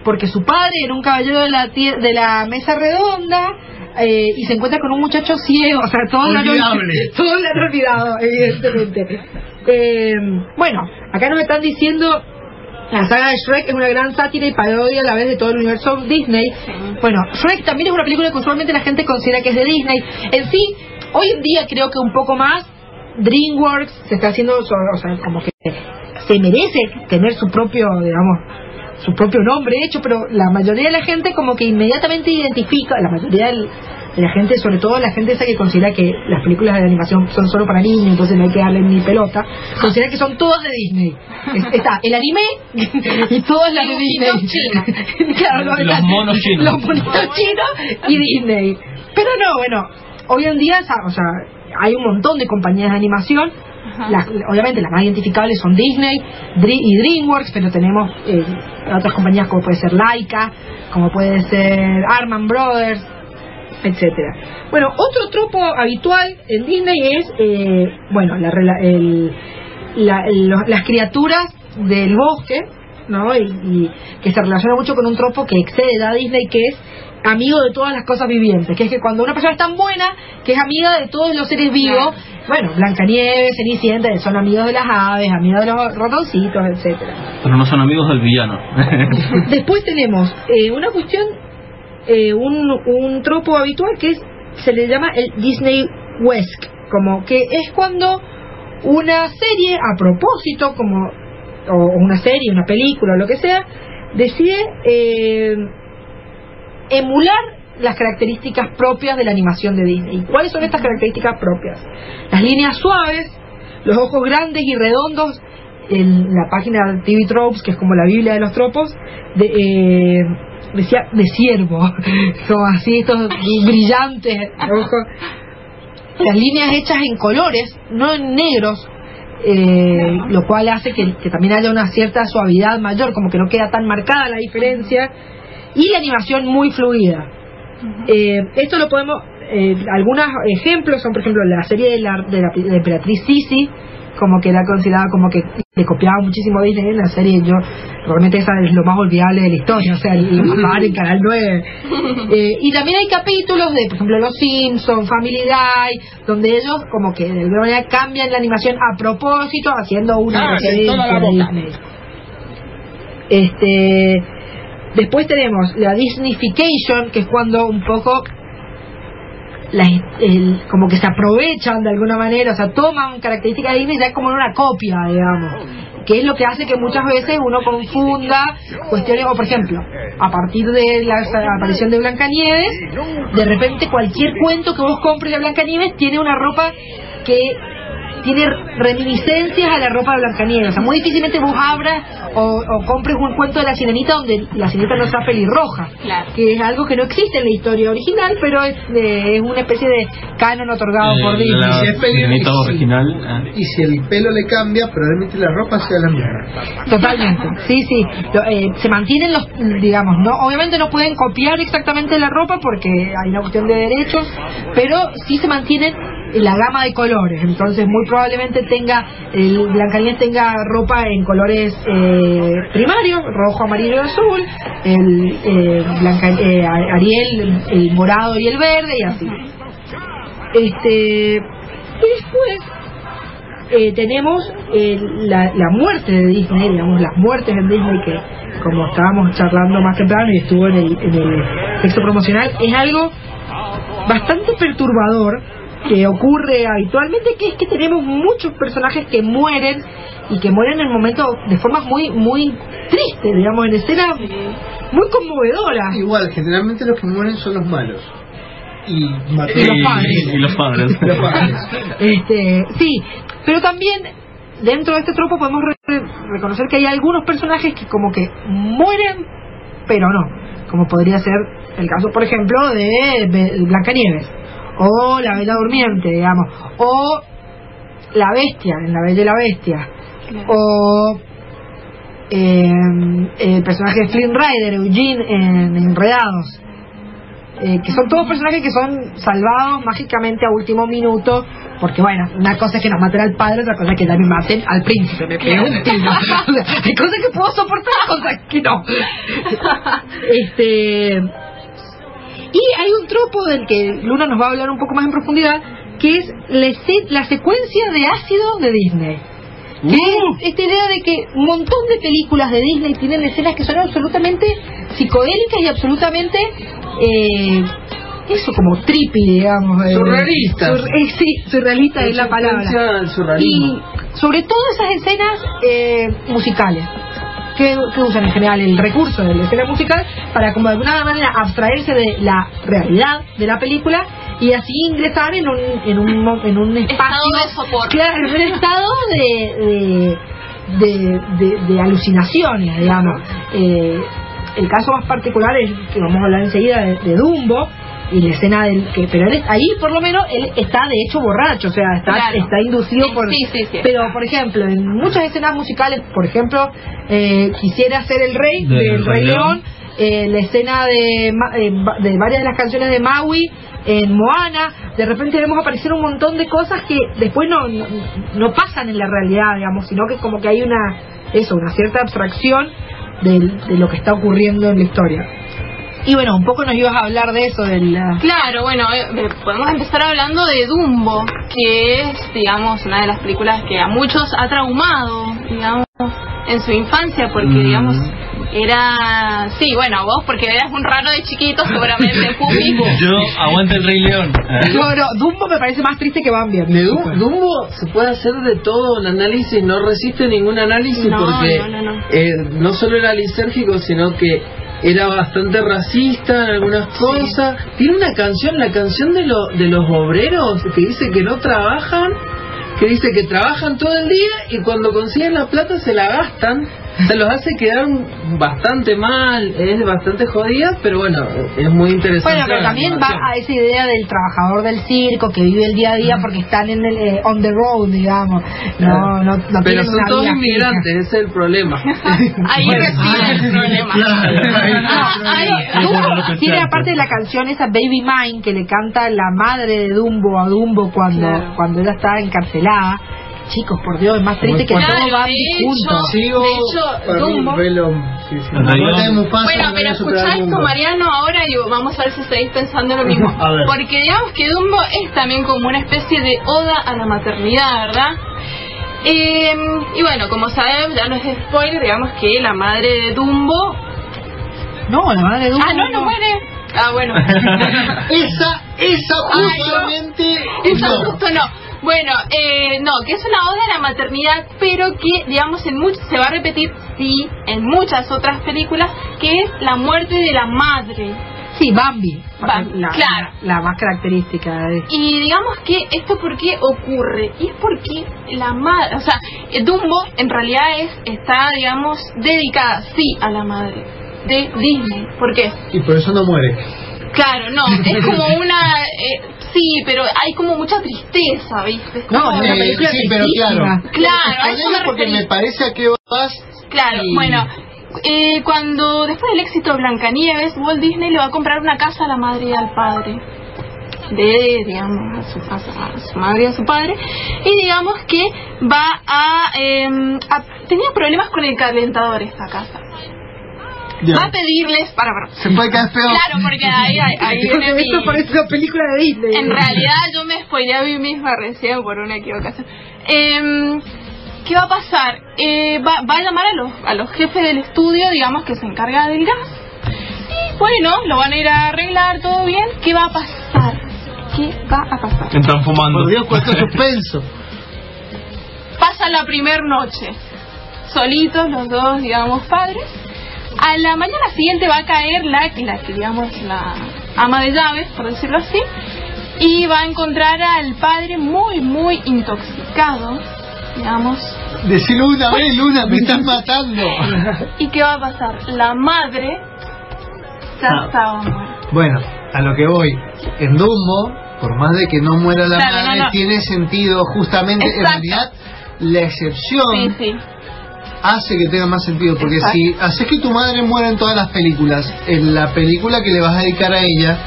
porque su padre era un caballero de la, tie- de la mesa redonda eh, y se encuentra con un muchacho ciego, o sea, todos lo han olvidado, evidentemente. Eh, bueno, acá nos están diciendo la saga de Shrek es una gran sátira y parodia a la vez de todo el universo Disney. Bueno, Shrek también es una película que usualmente la gente considera que es de Disney. En sí, hoy en día creo que un poco más DreamWorks se está haciendo, o sea, como que se merece tener su propio, digamos, su propio nombre hecho, pero la mayoría de la gente como que inmediatamente identifica, la mayoría del- de la gente, sobre todo la gente esa que considera que las películas de animación son solo para niños, entonces no hay que darle ni pelota, considera que son todas de Disney. Es- está el anime y todas las de Disney. [laughs] claro, no, Y los monos chinos. Los monitos chinos y Disney. Pero no, bueno, hoy en día, o sea, hay un montón de compañías de animación. Las- obviamente las más identificables son Disney y DreamWorks, pero tenemos eh, otras compañías como puede ser Laika, como puede ser Arman Brothers, etcétera. Bueno, otro tropo habitual en Disney es, eh, bueno, la, rela- el- la- las criaturas del bosque, ¿no? Y, y que se relaciona mucho con un tropo que excede a Disney, que es amigo de todas las cosas vivientes, que es que cuando una persona es tan buena que es amiga de todos los seres vivos, bueno, Blancanieves, Cenicienta, son amigos de las aves, amigos de los ratoncitos, etcétera. Pero no son amigos del villano. [laughs] Después tenemos eh, una cuestión, eh, un, un tropo habitual que es se le llama el Disney West, como que es cuando una serie a propósito, como o una serie, una película, o lo que sea, decide eh, emular las características propias de la animación de Disney. ¿Y ¿Cuáles son estas características propias? Las líneas suaves, los ojos grandes y redondos, en la página de TV Tropes, que es como la Biblia de los tropos, de, eh, decía de ciervo, [laughs] como así estos brillantes ojos. Las líneas hechas en colores, no en negros, eh, lo cual hace que, que también haya una cierta suavidad mayor, como que no queda tan marcada la diferencia, y la animación muy fluida. Eh, esto lo podemos, eh, algunos ejemplos son, por ejemplo, la serie de la, de la, de la emperatriz Sisi, como que era considerada como que le copiaba muchísimo a Disney en la serie, yo realmente esa es lo más olvidable de la historia, o sea, el papá en Canal 9. [laughs] Eh, y también hay capítulos de, por ejemplo, Los Simpsons, Family Guy, donde ellos como que de alguna manera cambian la animación a propósito, haciendo una Ah, referencia boca. Disney. Este, después tenemos la Disneyfication, que es cuando un poco la- el- como que se aprovechan de alguna manera, o sea, toman características de Disney ya como una copia, digamos, que es lo que hace que muchas veces uno confunda cuestiones, o por ejemplo, a partir de la aparición de Blancanieves, de repente cualquier cuento que vos compres de Blancanieves tiene una ropa que tiene reminiscencias a la ropa de Blancanieves. O sea, muy difícilmente vos abras o, o compres un cuento de la sirenita donde la sirenita no está pelirroja, que es algo que no existe en la historia original, pero es, eh, es una especie de canon otorgado por Disney. la Si es sirenita sí. original. ah. Y si el pelo le cambia, probablemente la ropa sea la misma. Totalmente, sí, sí. Lo- eh, se mantienen los, digamos, no, obviamente no pueden copiar exactamente la ropa porque hay una cuestión de derechos, pero sí se mantienen la gama de colores. Entonces, muy probablemente tenga, el Blancanieves tenga ropa en colores eh, primarios, rojo, amarillo y azul, el eh, Blanca- eh, Ariel, el, el morado y el verde, y así. Este, y después eh, tenemos eh, la, la muerte de Disney, digamos, las muertes en Disney que, como estábamos charlando más temprano y estuvo en el, en el texto promocional, es algo bastante perturbador que ocurre habitualmente, que es que tenemos muchos personajes que mueren y que mueren en momentos de formas muy muy tristes, digamos, en escenas muy conmovedoras. Igual, generalmente los que mueren son los malos. Y, Y los padres. Y los padres. [laughs] Los padres. Este, sí, pero también dentro de este tropo podemos re- reconocer que hay algunos personajes que como que mueren, pero no. Como podría ser el caso, por ejemplo, de Blancanieves, o la Bella Durmiente, digamos, o la Bestia, en La Bella y la Bestia, o eh, el personaje de Flynn Rider, Eugene, en Enredados. Eh, que son todos personajes que son salvados mágicamente a último minuto, porque bueno, una cosa es que nos maten al padre, otra cosa es que también maten al príncipe, me pego un tiro. Hay cosas que puedo soportar, cosas que no. [laughs] Este y hay un tropo del que Luna nos va a hablar un poco más en profundidad, que es la, secuencia de ácido de Disney. Que es esta idea de que un montón de películas de Disney tienen escenas que son absolutamente psicodélicas y absolutamente eh, eso como trippy digamos eh, Surrealistas. sur- eh, sí surrealista es la palabra y sobre todo esas escenas eh, musicales que, que usan en general el recurso de la escena musical para como de alguna manera abstraerse de la realidad de la película y así ingresar en un en un, en un espacio Estado de sopor. claro, en un estado de, de, de, de- de alucinaciones digamos Eh, el caso más particular es que vamos a hablar enseguida de, de Dumbo y la escena del que pero él, ahí por lo menos él está de hecho borracho o sea está Claro. está inducido Sí, por sí, sí, sí. pero por ejemplo en muchas escenas musicales por ejemplo eh, quisiera ser el rey Del del Rey León. León eh, la escena de, Ma- eh, de varias de las canciones de Maui en Moana de repente vemos aparecer un montón de cosas que después no, no, no pasan en la realidad digamos sino que como que hay una eso una cierta abstracción del- de, lo que está ocurriendo en la historia y bueno un poco nos ibas a hablar de eso de la Claro, bueno, eh, eh, podemos empezar hablando de Dumbo, que es, digamos, una de las películas que a muchos ha traumado, digamos, en su infancia, porque, Mm. digamos, era... Sí, bueno, vos porque eras un raro de chiquito, seguramente, [laughs] Pupi. Yo aguante el Rey León. Eh. no, no, Dumbo me parece más triste que Bambi. De Dumbo se puede hacer de todo un análisis, no resiste ningún análisis No, porque no, no, no. eh, no solo era lisérgico, sino que era bastante racista en algunas cosas. Tiene una canción, la canción de, lo- de los obreros, que dice que no trabajan, que dice que trabajan todo el día y cuando consiguen la plata se la gastan. Se los hace quedar bastante mal, es bastante jodida, pero bueno, es muy interesante. Bueno, pero también va a esa idea del trabajador del circo que vive el día a día porque están en el eh, on the road, digamos. No, no, no Pero son una todos inmigrantes, ese es el problema. [laughs] Ahí reside el problema. Ay, Dumbo tiene aparte de la canción esa Baby Mine que le canta la madre de Dumbo a Dumbo cuando Claro. cuando ella estaba encarcelada. Chicos, por Dios, es más triste que Claro, todo va de juntos. Sigo de hecho, Dumbo... Velo, sí, sí. Bueno, no pero escuchá esto. Mariano, ahora y vamos a ver si seguís pensando lo [laughs] mismo. Porque digamos que Dumbo es también como una especie de oda a la maternidad, ¿verdad? Eh, y bueno, como sabemos, ya no es spoiler, digamos que la madre de Dumbo... No, la madre de Dumbo. Ah, no, no muere. Ah, bueno. [laughs] [laughs] Esa, esa justamente no. justo no. Bueno, eh, no, que es una oda a la maternidad, pero que, digamos, en much- se va a repetir, sí, en muchas otras películas, que es la muerte de la madre. Sí, Sí, Bambi. Bambi, la, claro. La, la más característica de... Y digamos que esto por qué ocurre, y es porque la madre, o sea, Dumbo en realidad es está, digamos, dedicada, sí, a la madre de Disney. ¿Por qué? Y por eso no muere. Claro, no, es como una... eh, sí, pero hay como mucha tristeza, ¿viste? No, Como- eh, sí, pero claro. Claro, a eso me porque me parece a que vas. Claro, y- bueno, eh, cuando después del éxito de Blancanieves, Walt Disney le va a comprar una casa a la madre y al padre. De, digamos, a su, a su- a su madre y a su padre. Y digamos que va a, eh, a- Tenía problemas con el calentador esta casa. Va a pedirles... Para, para. Se puede quedar peor. Claro, porque ahí, ahí, ahí [laughs] viene mi... Esto parece una película de Disney. En realidad yo me spoileé a mí misma recién por una equivocación. Em, ¿Qué va a pasar? Eh, va, va a llamar a los, a los jefes del estudio, digamos, que se encarga del gas. Y bueno, lo van a ir a arreglar, todo bien. ¿Qué va a pasar? ¿Qué va a pasar? Están fumando. Por Dios, cuánto [laughs] suspenso. Pasa la primer noche. Solitos los dos, digamos, padres. A la mañana siguiente va a caer la, la que digamos la ama de llaves, por decirlo así, y va a encontrar al padre muy, muy intoxicado, digamos. Decilo una vez, Luna, me estás matando. [laughs] ¿Y qué va a pasar? La madre ya Ah. estaba muerta. Bueno, a lo que voy. En Dumbo, por más de que no muera la Claro, madre, no, no. tiene sentido justamente, en realidad, la excepción Sí, sí. Hace que tenga más sentido. Porque Exacto. si haces que tu madre muera en todas las películas, en la película que le vas a dedicar a ella,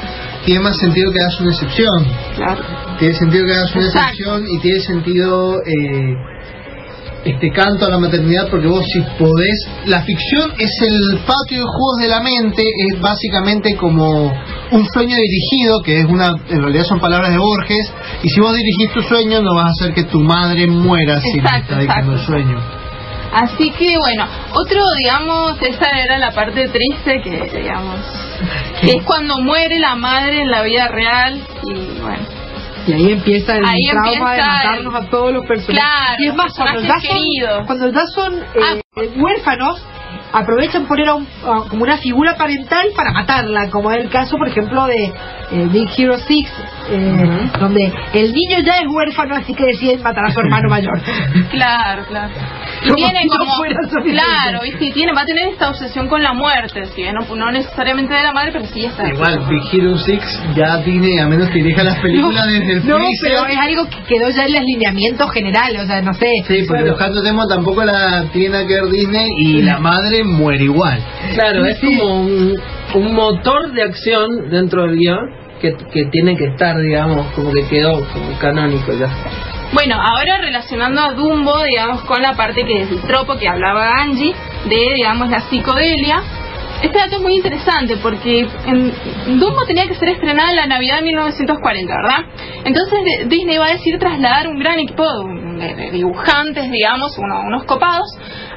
tiene más sentido que hagas una excepción. Claro. Tiene sentido que hagas una Exacto. excepción y tiene sentido eh, este canto a la maternidad porque vos si podés la ficción es el patio de juegos de la mente es básicamente como un sueño dirigido que es una en realidad son palabras de Borges y si vos dirigís tu sueño no vas a hacer que tu madre muera si le Exacto, está dedicando el sueño Así que bueno, otro, digamos, esa era la parte triste que, digamos, que es cuando muere la madre en la vida real y bueno. Y ahí empieza el Ahí trauma empieza de matarnos el- a todos los personajes. Claro, y es más, cuando ya son, cuando ya son eh, huérfanos, aprovechan poner a un- a- como una figura parental para matarla, como es el caso, por ejemplo, de eh, Big Hero 6, eh, donde el niño ya es huérfano, así que deciden matar a su hermano [laughs] mayor. Claro, claro. Y tiene si no como, claro, y sí, tiene, va a tener esta obsesión con la muerte, si bien no, no necesariamente de la madre, pero sí está. igual Big Hero 6 ya tiene a menos que dirija las películas desde el No, freezer pero es algo que quedó ya en los lineamientos generales, o sea, no sé. Sí, porque Bueno, Buscando Temo tampoco la tiene que ver Disney y la madre muere igual. Claro, es como un, un motor de acción dentro del guion que, que tiene que estar, digamos, como que quedó como canónico ya. Bueno, ahora relacionando a Dumbo, digamos, con la parte que es el tropo que hablaba Angie, de, digamos, la psicodelia. Este dato es muy interesante porque en, Dumbo tenía que ser estrenada en la Navidad de 1940, ¿verdad? Entonces de- Disney va a decir trasladar un gran equipo de, de dibujantes, digamos, uno- unos copados,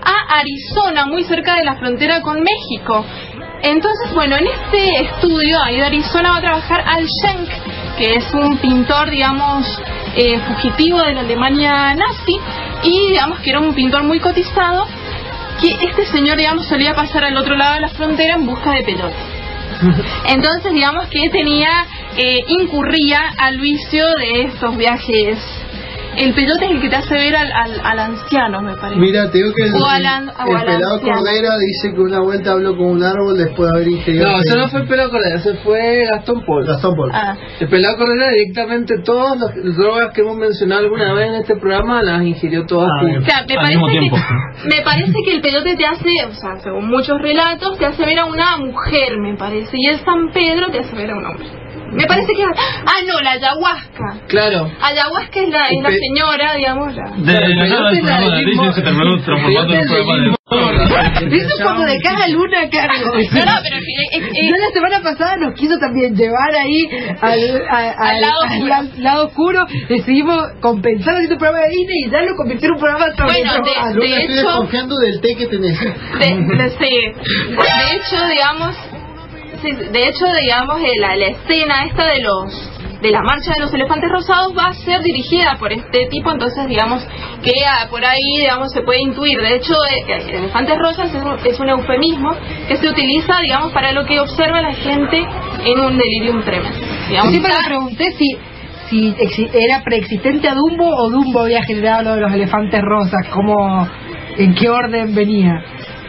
a Arizona, muy cerca de la frontera con México. Entonces, bueno, en este estudio ahí de Arizona va a trabajar Al Schenk, que es un pintor, digamos, eh, fugitivo de la Alemania nazi y digamos que era un pintor muy cotizado que este señor digamos solía pasar al otro lado de la frontera en busca de pelotas [laughs] entonces digamos que tenía eh, incurría al vicio de estos viajes el peyote es el que te hace ver al, al, al anciano me parece Mira, te digo que el, O al an- o el al pelado anciano. Cordera dice que una vuelta habló con un árbol después de haber ingerido. No, el- eso no fue el pelado Cordera, ese fue Gastón Paul. Gastón Paul. Ah, El pelado Cordera directamente todas las drogas que hemos mencionado alguna vez en este programa las ingirió todas Ah. O sea, me Al parece, mismo tiempo. que, me parece que el peyote te hace, o sea, según muchos relatos, te hace ver a una mujer, me parece. Y el San Pedro te hace ver a un hombre. Me parece que... Ah, no, la ayahuasca. Claro. Ayahuasca es la, es la Pe- señora, digamos, la... De la nada el programa de Disney se terminó transformando en un programa de... Eso es cuando dejas a Luna a cargo. [laughs] No, no, pero es- es- Ya la semana pasada nos quiso también llevar ahí al, a- al- Al lado al- oscuro. al lado oscuro. Decidimos compensar haciendo un programa de Disney y ya lo convirtió en un programa sobre Bueno, de- drogas. de estoy hecho- desconfiando del té que tenés. de, de- sí. De hecho, digamos, de hecho, digamos, eh, la, la escena esta de los de la marcha de los elefantes rosados va a ser dirigida por este tipo, entonces digamos que ah, por ahí digamos se puede intuir. De hecho, eh, eh, elefantes rosas es un, es un eufemismo que se utiliza digamos para lo que observa la gente en un delirium tremens. Digamos, me pregunté si si era preexistente a Dumbo o Dumbo había generado lo de los elefantes rosas, como en qué orden venía.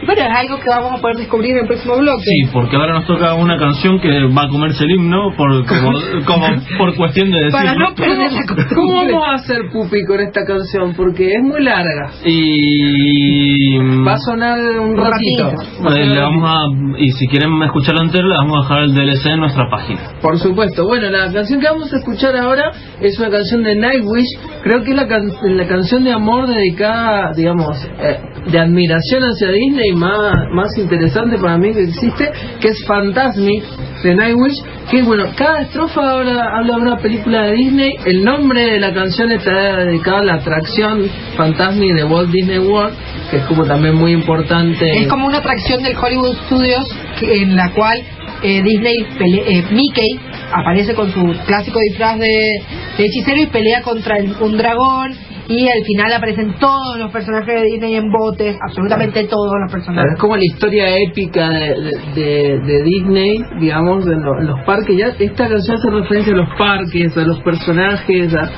Bueno, es algo que vamos a poder descubrir en el próximo bloque. Sí, porque ahora nos toca una canción que va a comerse el himno por, como, [laughs] como por cuestión de decir. Para no perder la ¿Cómo vamos a hacer pupi con esta canción? Porque es muy larga. Y. Va a sonar un ratito. Eh, le vamos a, y si quieren escucharlo entero, le vamos a dejar el DLC en nuestra página. Por supuesto. Bueno, la canción que vamos a escuchar ahora es una canción de Nightwish. Creo que es la, can- la canción de amor dedicada, digamos, eh, de admiración hacia Disney más, más interesante para mí que existe, que es Fantasmic de Nightwish. Que bueno, cada estrofa habla, habla de una película de Disney. El nombre de la canción está dedicado a la atracción Fantasmic de Walt Disney World, que es como también muy importante. Es como una atracción del Hollywood Studios en la cual eh, Disney, pele- eh, Mickey aparece con su clásico disfraz de, de hechicero y pelea contra el- un dragón y al final aparecen todos los personajes de Disney en botes, absolutamente todos los personajes. Es como la historia épica de, de, de- Disney, digamos, en, lo- en los parques. Ya esta canción hace referencia a los parques, a los personajes, a,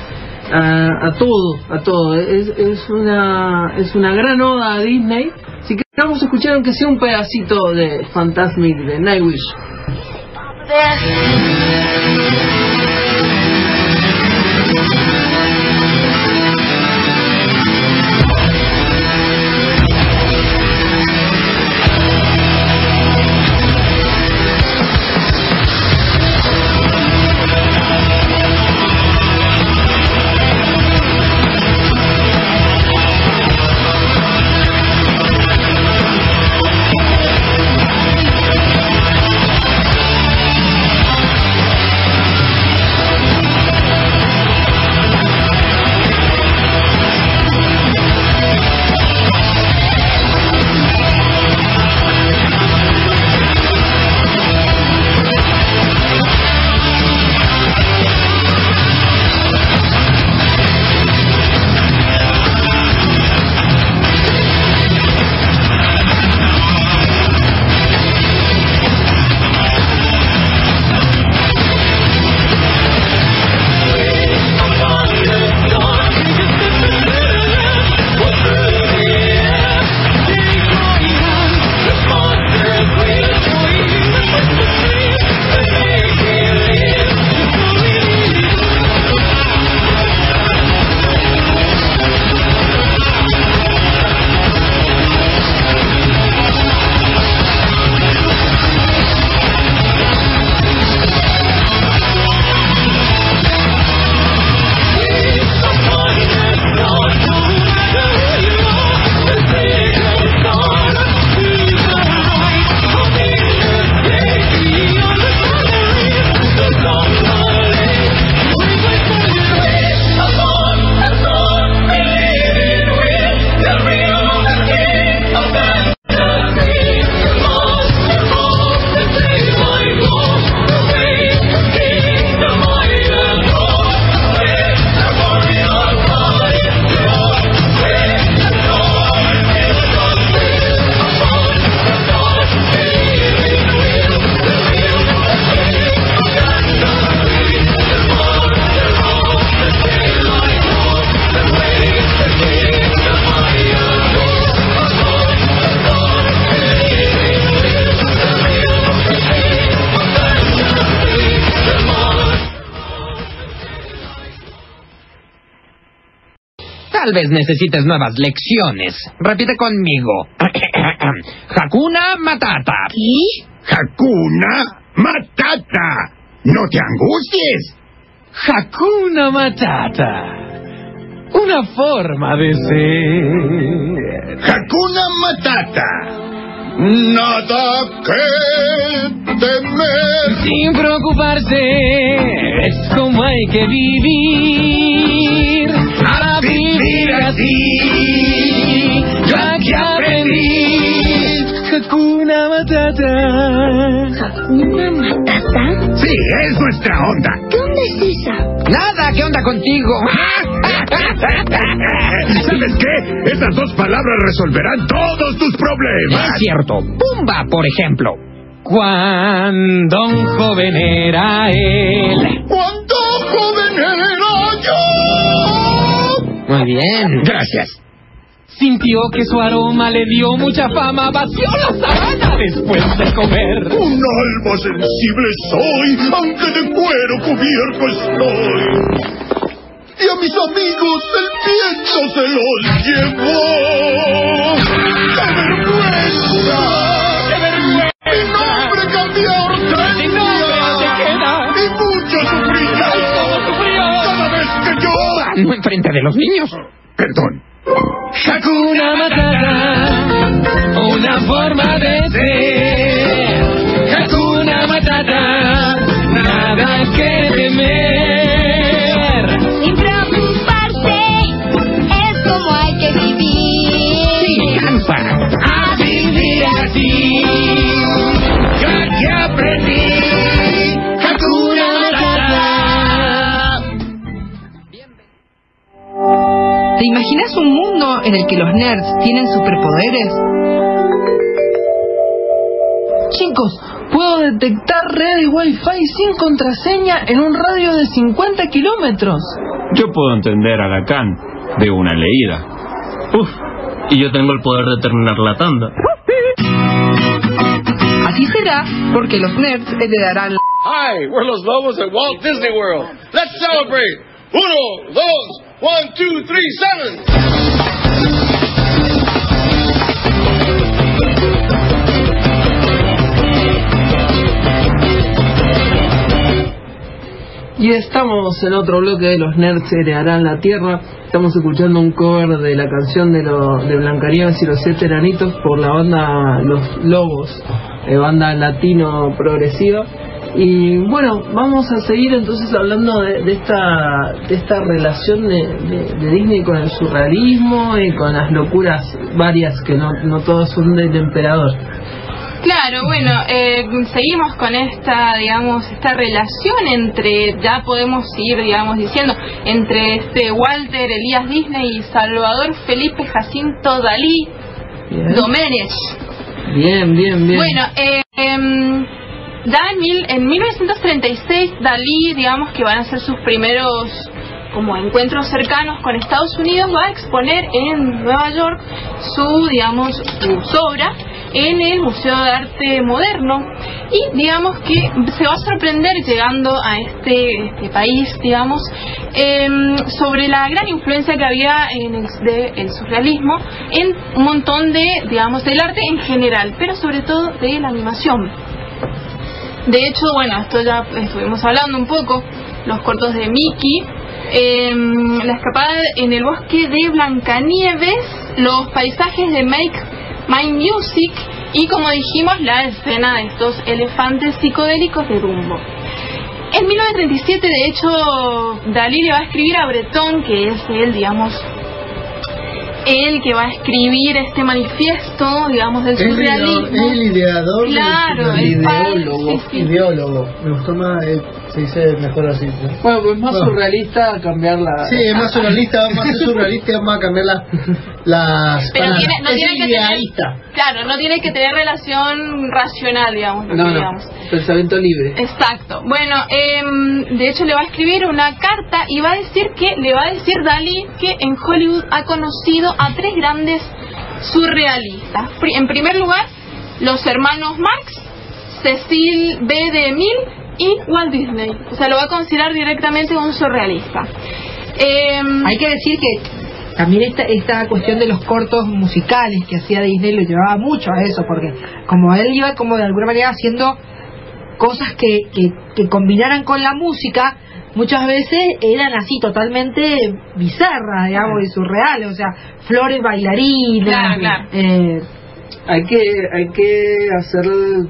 a, a todo, a todo. Es, es una es una gran oda a Disney. Así que vamos a escuchar aunque sea un pedacito de Fantasmic de Nightwish. Vez necesites nuevas lecciones. Repite conmigo. [coughs] Hakuna Matata. ¿Qué? Hakuna Matata. No te angusties. Hakuna Matata. Una forma de ser. Hakuna Matata. Nada que temer. Sin preocuparse, es como hay que vivir. A vivir así, ya que aprendí. Hakuna Matata. ¿Una matata? Sí, es nuestra onda. ¿Dónde es esa? Pumba, ¿qué onda contigo? [laughs] ¿Sabes qué? Esas dos palabras resolverán todos tus problemas. Es cierto. Pumba, por ejemplo. Cuando un joven era él. ¿Cuánto bien. Gracias. Sintió que su aroma le dio mucha fama, vació la sabana después de comer. Un alma sensible soy, aunque de cuero cubierto estoy. Y a mis amigos el viento se los llevó. ¡Qué vergüenza! ¡Qué vergüenza! Mi nombre cambió No enfrente de los niños. Perdón. Hakuna Matata, una forma de ser. Hakuna Matata, nada que temer. En el que los nerds tienen superpoderes? Chicos, puedo detectar red y wifi sin contraseña en un radio de 50 kilómetros. Yo puedo entender a Lacan de una leída. Uf, y yo tengo el poder de terminar la tanda. Así será porque los nerds heredarán la... Hi, we're los lobos at Walt Disney World. Let's celebrate. Uno, dos, one, two, three, seven. Y estamos en otro bloque de los nerds heredarán la tierra. Estamos escuchando un cover de la canción de, lo, de Blancanieves y los siete enanitos por la banda Los Lobos, eh, banda latino progresiva. Y bueno, vamos a seguir entonces hablando de, de esta de esta relación de, de- de Disney con el surrealismo y con las locuras varias que no, no todas son del emperador. Claro, bueno, eh, seguimos con esta, digamos, esta relación entre, ya podemos ir, digamos, diciendo, entre este Walter Elías Disney y Salvador Felipe Jacinto Dalí Bien, Domenech. bien, bien. bien. Bueno, eh, em, ya en, mil- en 1936 Dalí, digamos que van a ser sus primeros como encuentros cercanos con Estados Unidos, va a exponer en Nueva York su, digamos, su obra en el Museo de Arte Moderno y digamos que se va a sorprender llegando a este, este país, digamos, em, sobre la gran influencia que había en el, de el surrealismo en un montón de, digamos, del arte en general, pero sobre todo de la animación. De hecho, bueno, esto ya estuvimos hablando un poco, los cortos de Mickey, em, la escapada en el bosque de Blancanieves, los paisajes de Make My Music y como dijimos la escena de estos elefantes psicodélicos de Dumbo. En 1937, de hecho, Dalí le va a escribir a Breton, que es él, digamos, él que va a escribir este manifiesto, digamos, del el surrealismo. ideador- el ideador Claro, del el padre, ideólogo. sí, sí. Ideólogo. Me gustó más, eh, se dice mejor así. Bueno, pues es más Bueno. surrealista cambiar la... Sí, es más surrealista, vamos a ser surrealista a cambiar las... las Pero tiene- no es tiene que tener-. Claro, no tiene que tener relación racional, digamos. No, no, digamos. pensamiento libre. Exacto. Bueno, em, de hecho le va a escribir una carta y va a decir que le va a decir Dalí que en Hollywood ha conocido a tres grandes surrealistas. En primer lugar, los hermanos Marx, Cecil B. DeMille y Walt Disney. O sea, lo va a considerar directamente un surrealista. Em, Hay que decir que también esta, esta cuestión de los cortos musicales que hacía Disney lo llevaba mucho a eso, porque como él iba como de alguna manera haciendo cosas que, que, que combinaran con la música, muchas veces eran así totalmente bizarras, digamos, y surreales, o sea, flores bailarinas, Claro, claro. eh, hay que hay que hacer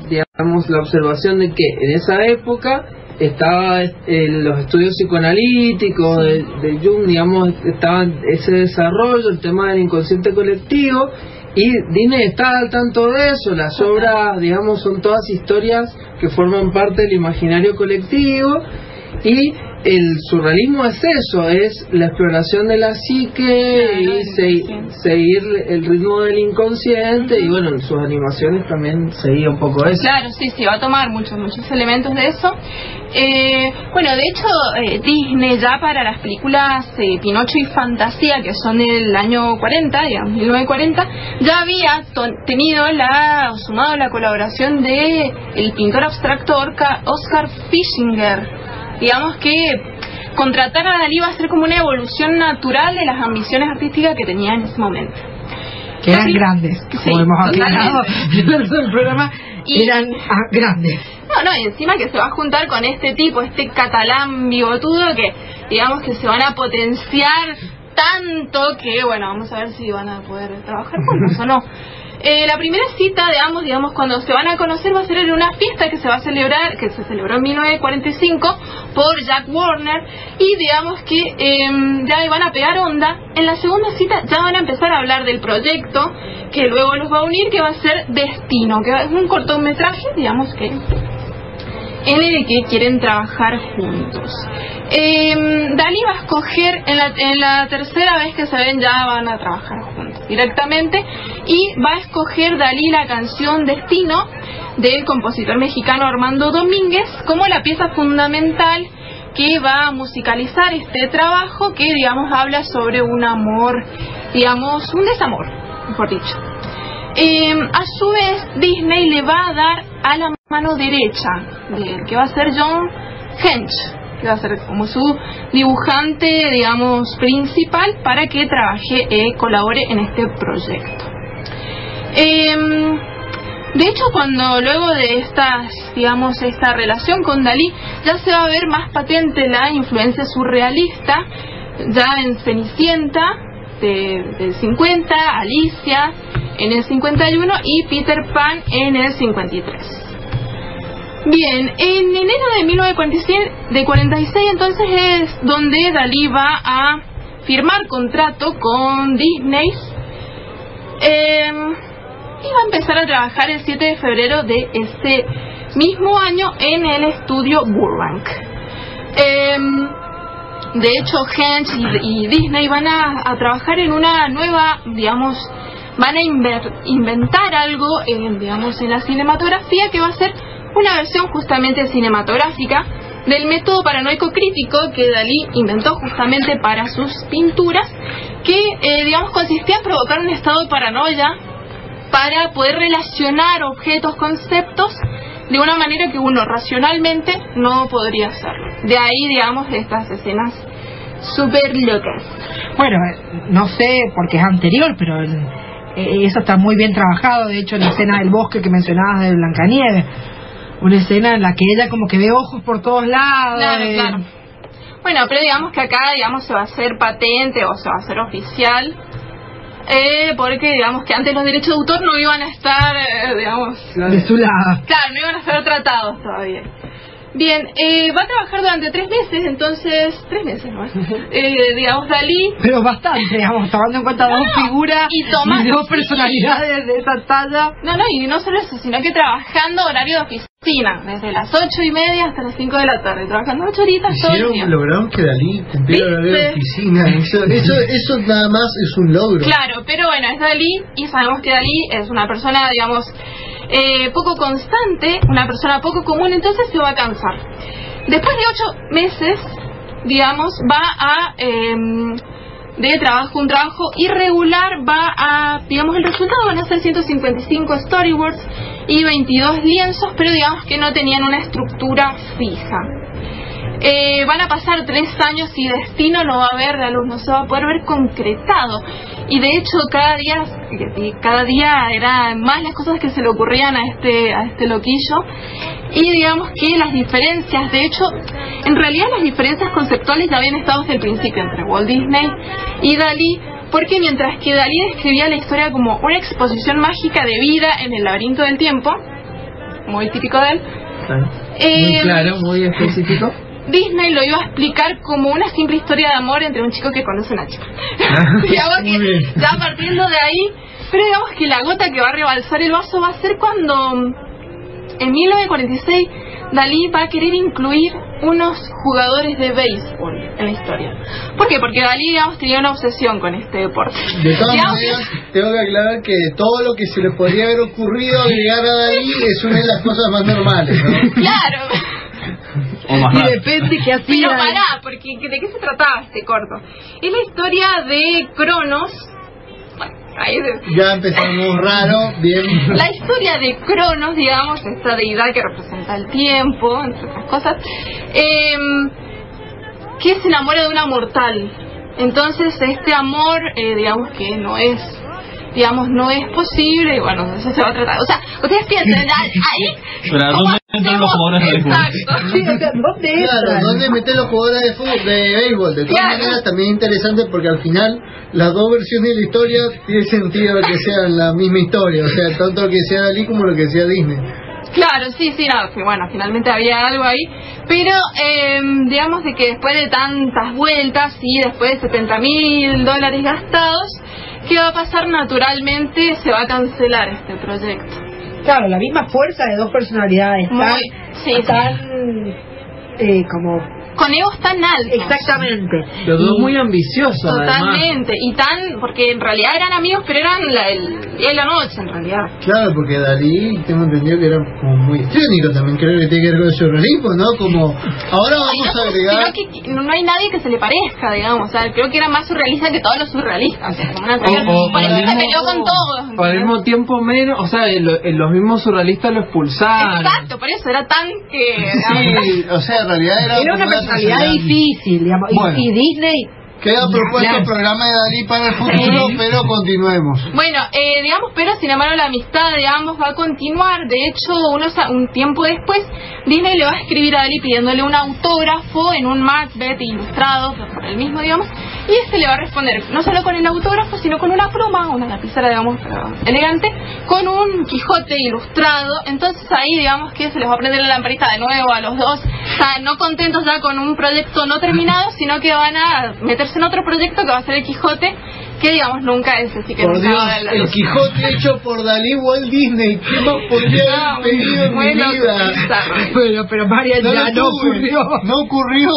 digamos la observación de que en esa época estaba eh, los estudios psicoanalíticos de, de Jung digamos estaba ese desarrollo el tema del inconsciente colectivo y Disney está al tanto de eso las obras digamos son todas historias que forman parte del imaginario colectivo y el surrealismo es eso, es la exploración de la psique y se- seguir el ritmo del inconsciente y bueno, en sus animaciones también seguía un poco eso. Claro, sí, sí, va a tomar muchos, muchos elementos de eso. Eh, bueno, de hecho, eh, Disney ya para las películas eh, Pinocho y Fantasía, que son del año 40, digamos, 1940, ya había tenido la, o sumado la colaboración de el pintor abstracto Orca- Oscar Fischinger. Digamos que contratar a Dalí va a ser como una evolución natural de las ambiciones artísticas que tenía en ese momento. Que eran grandes, Sí, como hemos aclarado el programa, Y- eran ah, grandes. No, no, y encima que se va a juntar con este tipo, este catalán bigotudo que digamos que se van a potenciar tanto que, bueno, vamos a ver si van a poder trabajar juntos o no. [laughs] Eh, la primera cita de ambos, digamos, cuando se van a conocer va a ser en una fiesta que se va a celebrar, que se celebró en 1945 por Jack Warner y digamos que eh, ya van a pegar onda. En la segunda cita ya van a empezar a hablar del proyecto que luego los va a unir, que va a ser Destino, que es un cortometraje, digamos que en el que quieren trabajar juntos. Eh, Dalí va a escoger, en la, en la tercera vez que se ven ya van a trabajar juntos directamente, y va a escoger Dalí la canción Destino del compositor mexicano Armando Domínguez como la pieza fundamental que va a musicalizar este trabajo que digamos habla sobre un amor, digamos un desamor, mejor dicho. Eh, a su vez, Disney le va a dar a la mano derecha, de, que va a ser John Hench, que va a ser como su dibujante, digamos, principal para que trabaje, eh, colabore en este proyecto. Eh, de hecho, cuando luego de estas, digamos, esta relación con Dalí, ya se va a ver más patente la influencia surrealista, ya en Cenicienta, de, del 50, Alicia en el 51 y Peter Pan en el 53. Bien, en enero de 1946 de 46 entonces es donde Dalí va a firmar contrato con Disney eh, y va a empezar a trabajar el 7 de febrero de este mismo año en el estudio Burbank. Eh, de hecho, Hench y, y Disney van a, a trabajar en una nueva, digamos, van a inver- inventar algo, en, digamos, en la cinematografía que va a ser una versión justamente cinematográfica del método paranoico crítico que Dalí inventó justamente para sus pinturas, que, eh, digamos, consistía en provocar un estado de paranoia para poder relacionar objetos, conceptos, de una manera que uno racionalmente no podría hacerlo. De ahí, digamos, estas escenas súper locas. Bueno, eh, no sé porque es anterior, pero eh, eso está muy bien trabajado. De hecho, la escena del bosque que mencionabas de Blancanieves, una escena en la que ella como que ve ojos por todos lados. Claro, eh, claro. Bueno, pero digamos que acá, digamos, se va a hacer patente o se va a hacer oficial. Eh, porque digamos que antes los derechos de autor no iban a estar, eh, digamos, de su lado. Claro, no iban a ser tratados todavía. Bien, eh, va a trabajar durante tres meses, entonces, tres meses más. [laughs] Eh, digamos, Dalí. Pero bastante, digamos, tomando en cuenta dos figuras y toma- dos personalidades de esa talla. No, no, y no solo eso, sino que trabajando horario de oficina, desde las ocho y media hasta las cinco de la tarde, trabajando ocho horitas todo el día. Lograron que Dalí cumpliera ¿Viste? de oficina. [laughs] Eso, eso, eso nada más es un logro. Claro, pero bueno, es Dalí y sabemos que Dalí es una persona, digamos, eh, poco constante, una persona poco común, entonces se va a cansar. Después de ocho meses, digamos, va a... em, de trabajo, un trabajo irregular, va a, digamos, el resultado van a ser 155 storyboards y 22 lienzos, pero digamos que no tenían una estructura fija. Eh, van a pasar tres años y destino no va a haber la luz, no se va a poder ver concretado. Y de hecho cada día, cada día eran más las cosas que se le ocurrían a este, a este loquillo. Y digamos que las diferencias, de hecho, en realidad las diferencias conceptuales ya habían estado desde el principio entre Walt Disney y Dalí, porque mientras que Dalí describía la historia como una exposición mágica de vida en el laberinto del tiempo, muy típico de él, Muy eh, claro, muy específico. Disney lo iba a explicar como una simple historia de amor entre un chico que conoce a una chica. [laughs] digamos que ya partiendo de ahí, pero digamos que la gota que va a rebalsar el vaso va a ser cuando en 1946 Dalí va a querer incluir unos jugadores de béisbol en la historia. ¿Por qué? Porque Dalí, digamos, tenía una obsesión con este deporte. De todas Digamos, maneras, tengo que aclarar que todo lo que se le podría haber ocurrido agregar a Dalí es una de las cosas más normales, ¿no? [laughs] Claro. Y depende qué hacía. Pero pará, porque ¿de qué se trataba este corto? Es la historia de Cronos. Bueno, ahí de- Ya empezamos raro, bien. La historia de Cronos, digamos, esta deidad que representa el tiempo, entre otras cosas, em, que se enamora de una mortal. Entonces, este amor, eh, digamos que no es, digamos, no es posible, y bueno, eso se va a tratar. O sea, ustedes piensen, ahí... [laughs] Pero ¿a dónde entran los jugadores de béisbol? Exacto. Sí, o sea, ¿dónde Claro, entran? ¿dónde meten los jugadores de fútbol, de béisbol? De todas Claro. maneras, también es interesante porque al final las dos versiones de la historia tiene sentido que sean la misma historia, o sea, tanto lo que sea Dalí como lo que sea Disney. Claro, sí, sí, no, que bueno, finalmente había algo ahí, pero eh, digamos de que después de tantas vueltas y después de 70 mil dólares gastados, ¿qué va a pasar? Naturalmente se va a cancelar este proyecto. Claro, la misma fuerza de dos personalidades Muy- sí, sí. tan eh, como Con egos tan altos. exactamente. Y muy ambicioso, además. Totalmente, y tan, porque en realidad eran amigos, pero eran la, el día y la noche en realidad. Claro, porque Dalí, tengo entendido que era como muy histriónico también, creo que tiene que ver con el surrealismo, ¿no? Como, ahora vamos a agregar... Sino que no no hay nadie que se le parezca, digamos, o sea, creo que era más surrealista que todos los surrealistas, o sea, como una O- o por eso al se mismo- peleó con todos. O al mismo tiempo menos, o sea, el- el- los mismos surrealistas lo expulsaron. Exacto, por eso era tan que... Sí, o sea, en realidad era... Era una personalidad difícil, digamos. y- Bueno. Y, Disney. Queda propuesto Claro. el programa de Dalí para el futuro, Sí. pero continuemos. Bueno, eh, digamos, pero sin embargo la amistad de ambos va a continuar. De hecho, unos, un tiempo después, Disney le va a escribir a Dalí pidiéndole un autógrafo en un Macbeth ilustrado por él mismo, digamos, y este le va a responder no solo con el autógrafo, sino con una pluma, una lapicera, digamos, elegante, con un Quijote ilustrado. Entonces ahí, digamos, que se les va a prender la lamparita de nuevo a los dos, o no contentos ya con un proyecto no terminado, sino que van a meterse en otro proyecto que va a ser el Quijote, que digamos nunca es así que Por nunca Dios, va a ver la el. Quijote hecho por Dalí Walt Disney. ¿Qué más podría haber pedido en mi bueno, vida? Bueno, pero Marian No ya no ocurrió. No ocurrió.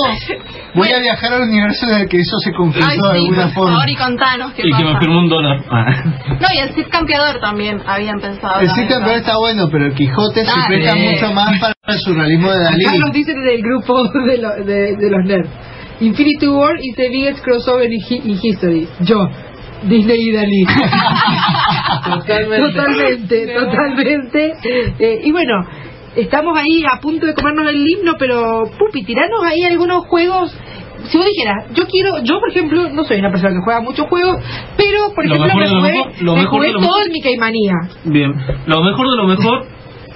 Voy a viajar al universo en el que eso se concretó Ay, de sí, alguna por forma. favor, y contanos qué Y que me pasa. firmó un dólar. Ah. No, y el Cid Campeador también habían pensado. El Cid Campeador está bueno, pero el Quijote se Ah, presta sí. mucho más para el surrealismo de Dalí. Acá nos dicen en el grupo [laughs] de, lo- de, de los nerds. Infinity War is the biggest crossover in, hi- in history. Yo, Disney y Dalí. [laughs] Totalmente. totalmente, totalmente. Eh, y bueno, estamos ahí a punto de comernos el himno, pero Pupi, tiranos ahí algunos juegos. Si vos dijeras, yo quiero, yo por ejemplo, no soy una persona que juega muchos juegos, pero por Lo ejemplo mejor me lo jugué, mejor- lo me mejor jugué de lo todo mejor. el Mickey Manía. Bien, lo mejor de lo mejor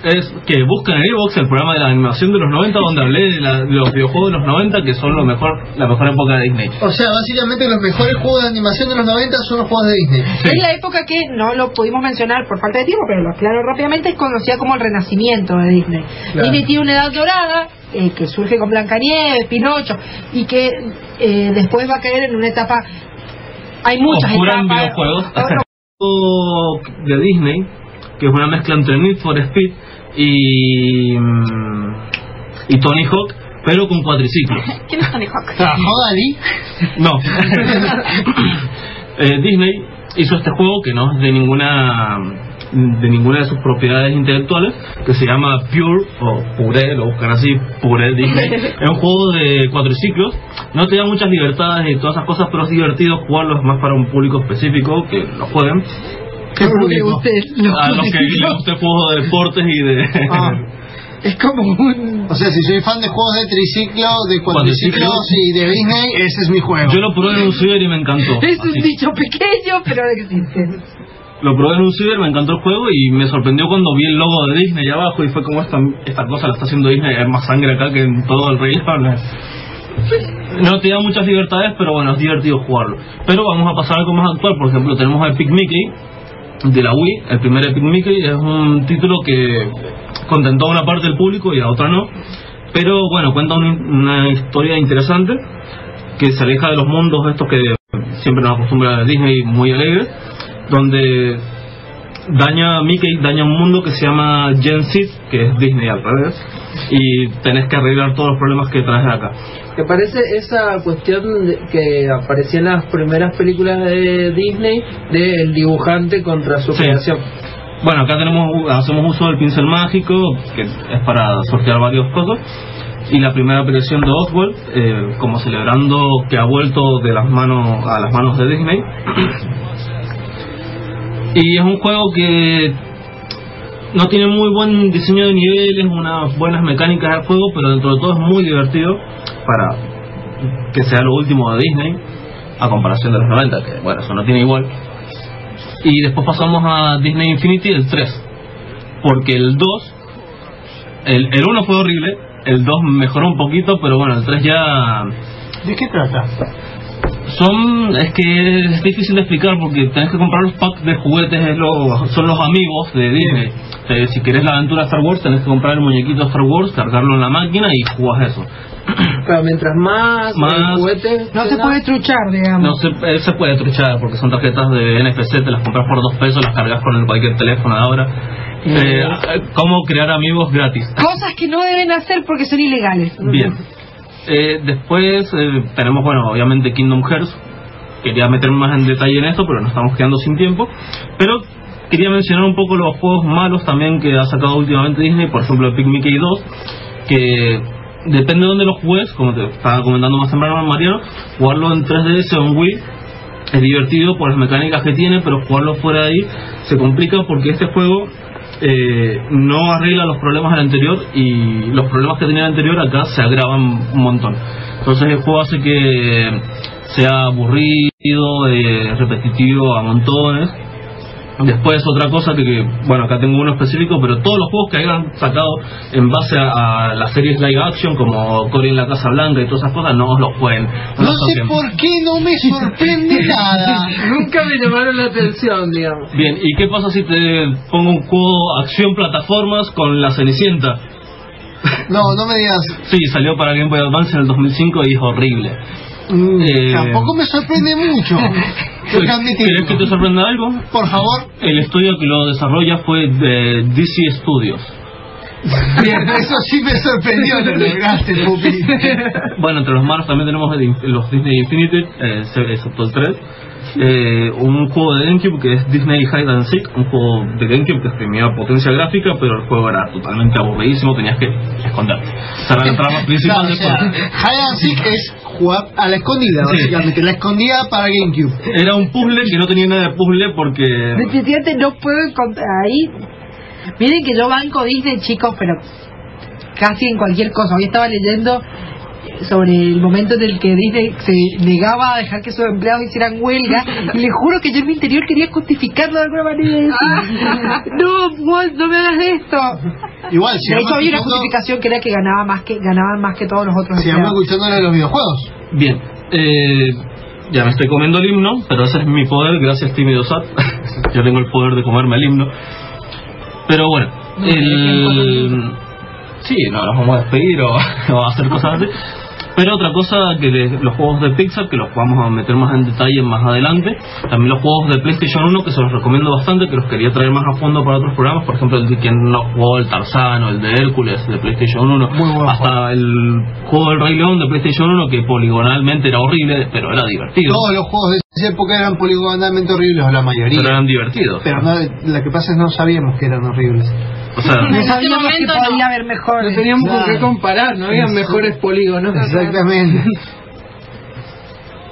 es que busquen en Evox el programa de la animación de los 90 donde hablé de, la- de los videojuegos de los 90 que son lo mejor la mejor época de Disney. O sea, básicamente los mejores juegos de animación de los 90 son los juegos de Disney. Es la época que no lo pudimos mencionar por falta de tiempo, pero lo aclaro rápidamente, es conocida como el renacimiento de Disney. Claro. Disney tiene una edad dorada eh, que surge con Blancanieves, Pinocho, y que eh, después va a caer en una etapa... Hay muchas Oscura etapas. videojuegos. De Disney, que es una mezcla entre Need for Speed y, mm, y Tony Hawk, pero con cuatriciclos. [laughs] ¿Quién es Tony Hawk? ¿Trabajó Dalí? No. [laughs] Eh, Disney hizo este juego que no es de ninguna de ninguna de sus propiedades intelectuales que se llama Pure o Pure, lo buscan así, Pure Disney. [laughs] es un juego de cuatriciclos, no te da muchas libertades y todas esas cosas, pero es divertido jugarlo, es más para un público específico que lo jueguen. ¿Qué público? usted lo- A los que les guste juegos de deportes y de... Ah. es como un... O sea, si soy fan de juegos de triciclo, de cuatriciclos y de Disney, ese es mi juego. Yo lo probé en un ciber y me encantó. Es un Así. dicho pequeño, pero existe. Lo probé en un ciber, me encantó el juego y me sorprendió cuando vi el logo de Disney abajo y fue como esta, esta cosa la está haciendo Disney, hay más sangre acá que en todo el Rey León. No te da muchas libertades, pero bueno, es divertido jugarlo. Pero vamos a pasar a algo más actual, por ejemplo, tenemos Epic Mickey de la Wii, el primer Epic Mickey es un título que contentó a una parte del público y a otra no, pero bueno, cuenta una, una historia interesante que se aleja de los mundos estos que siempre nos acostumbra a Disney muy alegres, donde daña a Mickey, daña un mundo que se llama Gen Z, que es Disney al revés, y tenés que arreglar todos los problemas que traes de acá. ¿Te parece esa cuestión de- que aparecía en las primeras películas de Disney del dibujante contra su Sí. creación? Bueno, acá tenemos hacemos uso del pincel mágico, que es para sortear varios cosas. Y la primera aparición de Oswald, eh, como celebrando que ha vuelto de las manos a las manos de Disney. Y es un juego que no tiene muy buen diseño de niveles, unas buenas mecánicas del juego, pero dentro de todo es muy divertido para que sea lo último de Disney, a comparación de los 90, que bueno, eso no tiene igual. Y después pasamos a Disney Infinity, el 3. Porque el 2, el, el 1 fue horrible, el 2 mejoró un poquito, pero bueno, el 3 ya... ¿De qué trata? Son, es que es difícil de explicar porque tenés que comprar los packs de juguetes, es lo- son los amigos de Disney. Eh, si querés la aventura de Star Wars, tenés que comprar el muñequito de Star Wars, cargarlo en la máquina y jugás eso. [clears throat] Claro, mientras más, Más- eh, juguetes... No se puede truchar, digamos. No se, eh, se puede truchar porque son tarjetas de NFC, te las compras por dos pesos, las cargas con el cualquier teléfono de ahora. Eh, ¿Cómo crear amigos gratis? Cosas que no deben hacer porque son ilegales. Bien. Eh, después eh, tenemos, bueno, obviamente Kingdom Hearts. Quería meterme más en detalle en esto, pero nos estamos quedando sin tiempo. Pero quería mencionar un poco los juegos malos también que ha sacado últimamente Disney, por ejemplo Big Mickey 2, que depende de dónde lo juegues, como te estaba comentando más temprano Mariano, jugarlo en 3DS o en Wii es divertido por las mecánicas que tiene, pero jugarlo fuera de ahí se complica porque este juego eh, no arregla los problemas del anterior y los problemas que tenía el anterior acá se agravan un montón. Entonces el juego hace que sea aburrido, eh, repetitivo a montones. Después otra cosa que, que, bueno, acá tengo uno específico, pero todos los juegos que hayan sacado en base a, a las series live action como Cory en la Casa Blanca y todas esas cosas, no os los pueden. No sé por qué no me sorprende [laughs] nada. Nunca me llamaron la atención, digamos. Bien, ¿y qué pasa si te pongo un juego acción plataformas con la Cenicienta? No, no me digas. [laughs] Sí, salió para Game Boy Advance en el 2005 y es horrible. Mm, Eh, Tampoco me sorprende mucho. [laughs] Tengo que admitirlo. ¿Querés que te sorprenda algo? Por favor. El estudio que lo desarrolla fue de DC Studios. Bien, eso sí me sorprendió, lo lograste, Pupi. Bueno, entre los malos también tenemos el- los Disney Infinity, eh, excepto el 3. Eh, un juego de GameCube que es Disney Hide and Seek, un juego de GameCube que tenía potencia gráfica, pero el juego era totalmente aburridísimo, tenías que esconderte. Esa era la trama principal del o sea, juego. Hide and Seek es jugar a la escondida, Sí. básicamente. La escondida para GameCube. Era un puzzle que no tenía nada de puzzle porque... Definitivamente no puedo encontrar ahí. Miren que yo banco Disney, chicos, pero casi en cualquier cosa. Hoy estaba leyendo sobre el momento en el que Disney se negaba a dejar que sus empleados hicieran huelga y le juro que yo en mi interior quería justificarlo de alguna manera y decir, [laughs] no, Walt, no me hagas esto Igual, si de hecho había una justificación que era que ganaba más que ganaban más que todos los otros Sigamos empleados. escuchando de los videojuegos. Bien, eh, ya me estoy comiendo el himno, pero ese es mi poder, gracias tímido Sat. [laughs] Yo tengo el poder de comerme el himno. Pero bueno, el... Sí, no, nos vamos a despedir o, [laughs] o a hacer cosas así. Pero otra cosa que de- los juegos de Pixar, que los vamos a meter más en detalle más adelante, también los juegos de PlayStation 1, que se los recomiendo bastante, que los quería traer más a fondo para otros programas, por ejemplo, el de quien no jugó el Tarzán o el de Hércules de PlayStation 1, hasta el juego del Rey León de PlayStation 1, que poligonalmente era horrible, pero era divertido. Todos los juegos de esa época eran poligonalmente horribles, o la mayoría. Pero eran divertidos. Pero no, lo que pasa es no sabíamos que eran horribles. O sea, No sabíamos que podía haber mejor. No teníamos con Claro. qué comparar, no había mejores polígonos. Exactamente.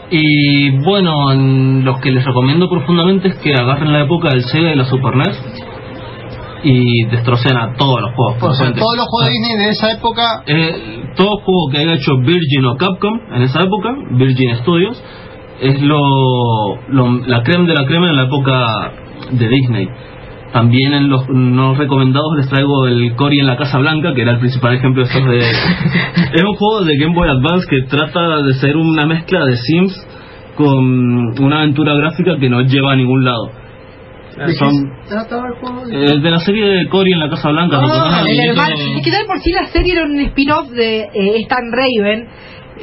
Y bueno, en los que les recomiendo profundamente es que agarren la época del Sega y la Super NES y destrocen a todos los juegos. O sea, todos los juegos de Disney de esa época Eh, todo juego que haya hecho Virgin o Capcom en esa época, Virgin Studios, es lo, lo- la crema de la crema en la época de Disney. También en los no recomendados les traigo el Cory en la Casa Blanca, que era el principal ejemplo de estos de... [laughs] es un juego de Game Boy Advance que trata de ser una mezcla de Sims con una aventura gráfica que no lleva a ningún lado. ¿De Son, qué se trataba el juego? eh, de la serie de Cory en la Casa Blanca. ¿recordás Ah, al el hermano. Es que de por sí la serie era un spin-off de eh, Stan Raven,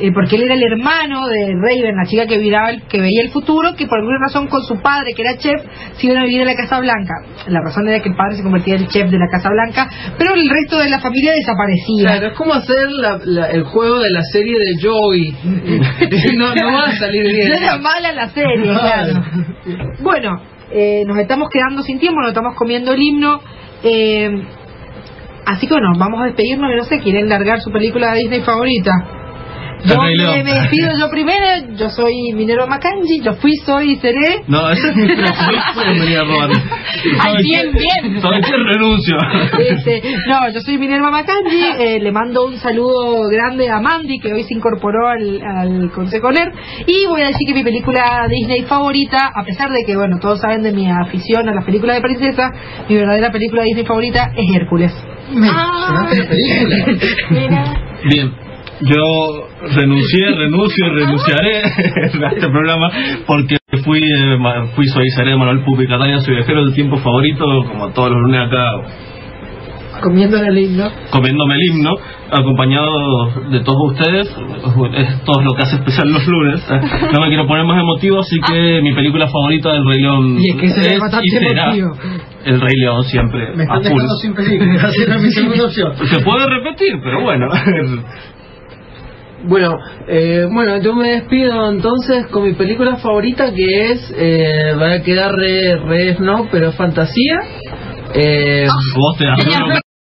eh, porque él era el hermano de Raven, la chica que, viraba el- que veía el futuro, que por alguna razón con su padre, que era chef, se iban a vivir en la Casa Blanca. La razón era que el padre se convertía en chef de la Casa Blanca, pero el resto de la familia desaparecía. Claro, es como hacer la- la- el juego de la serie de Joey. [laughs] no, no va a salir bien. No era mala la serie, claro. Bueno, eh, nos estamos quedando sin tiempo, nos estamos comiendo el himno. eh, así que bueno, vamos a despedirnos. No sé, ¿quieren largar su película de Disney favorita? Yo me, despido yo primero. Yo soy Minero Macanji. Yo fui, soy y seré. No, ese es mi a robar. Ay, bien, bien. ¿Sabes qué? Renuncio. Este, no, yo soy Minerva Macanji, [laughs] eh, le mando un saludo grande a Mandy, que hoy se incorporó al, al Consejo NER, y voy a decir que mi película Disney favorita, a pesar de que, bueno, todos saben de mi afición a las películas de princesa, mi verdadera película Disney favorita es Hércules. Ah. [laughs] Bien, yo renuncié, renuncio y renunciaré [laughs] a este programa porque fui, eh, fui soy seré Manuel Pupi Catania, su viajero del tiempo favorito, como todos los lunes acá Comiendo el himno. comiéndome el himno, acompañado de todos ustedes. Esto es lo que hace especial los lunes. ¿eh? No me quiero poner más emotivo, así que mi película favorita del Rey León Y es que se bastante y será. El Rey León siempre Me están a full. dejando sin película. [laughs] Mi segunda opción. Se puede repetir, pero bueno. [laughs] Bueno, eh, bueno, yo me despido entonces con mi película favorita que es, eh, va a quedar re, re no, pero es fantasía. Eh, Vos te das [laughs]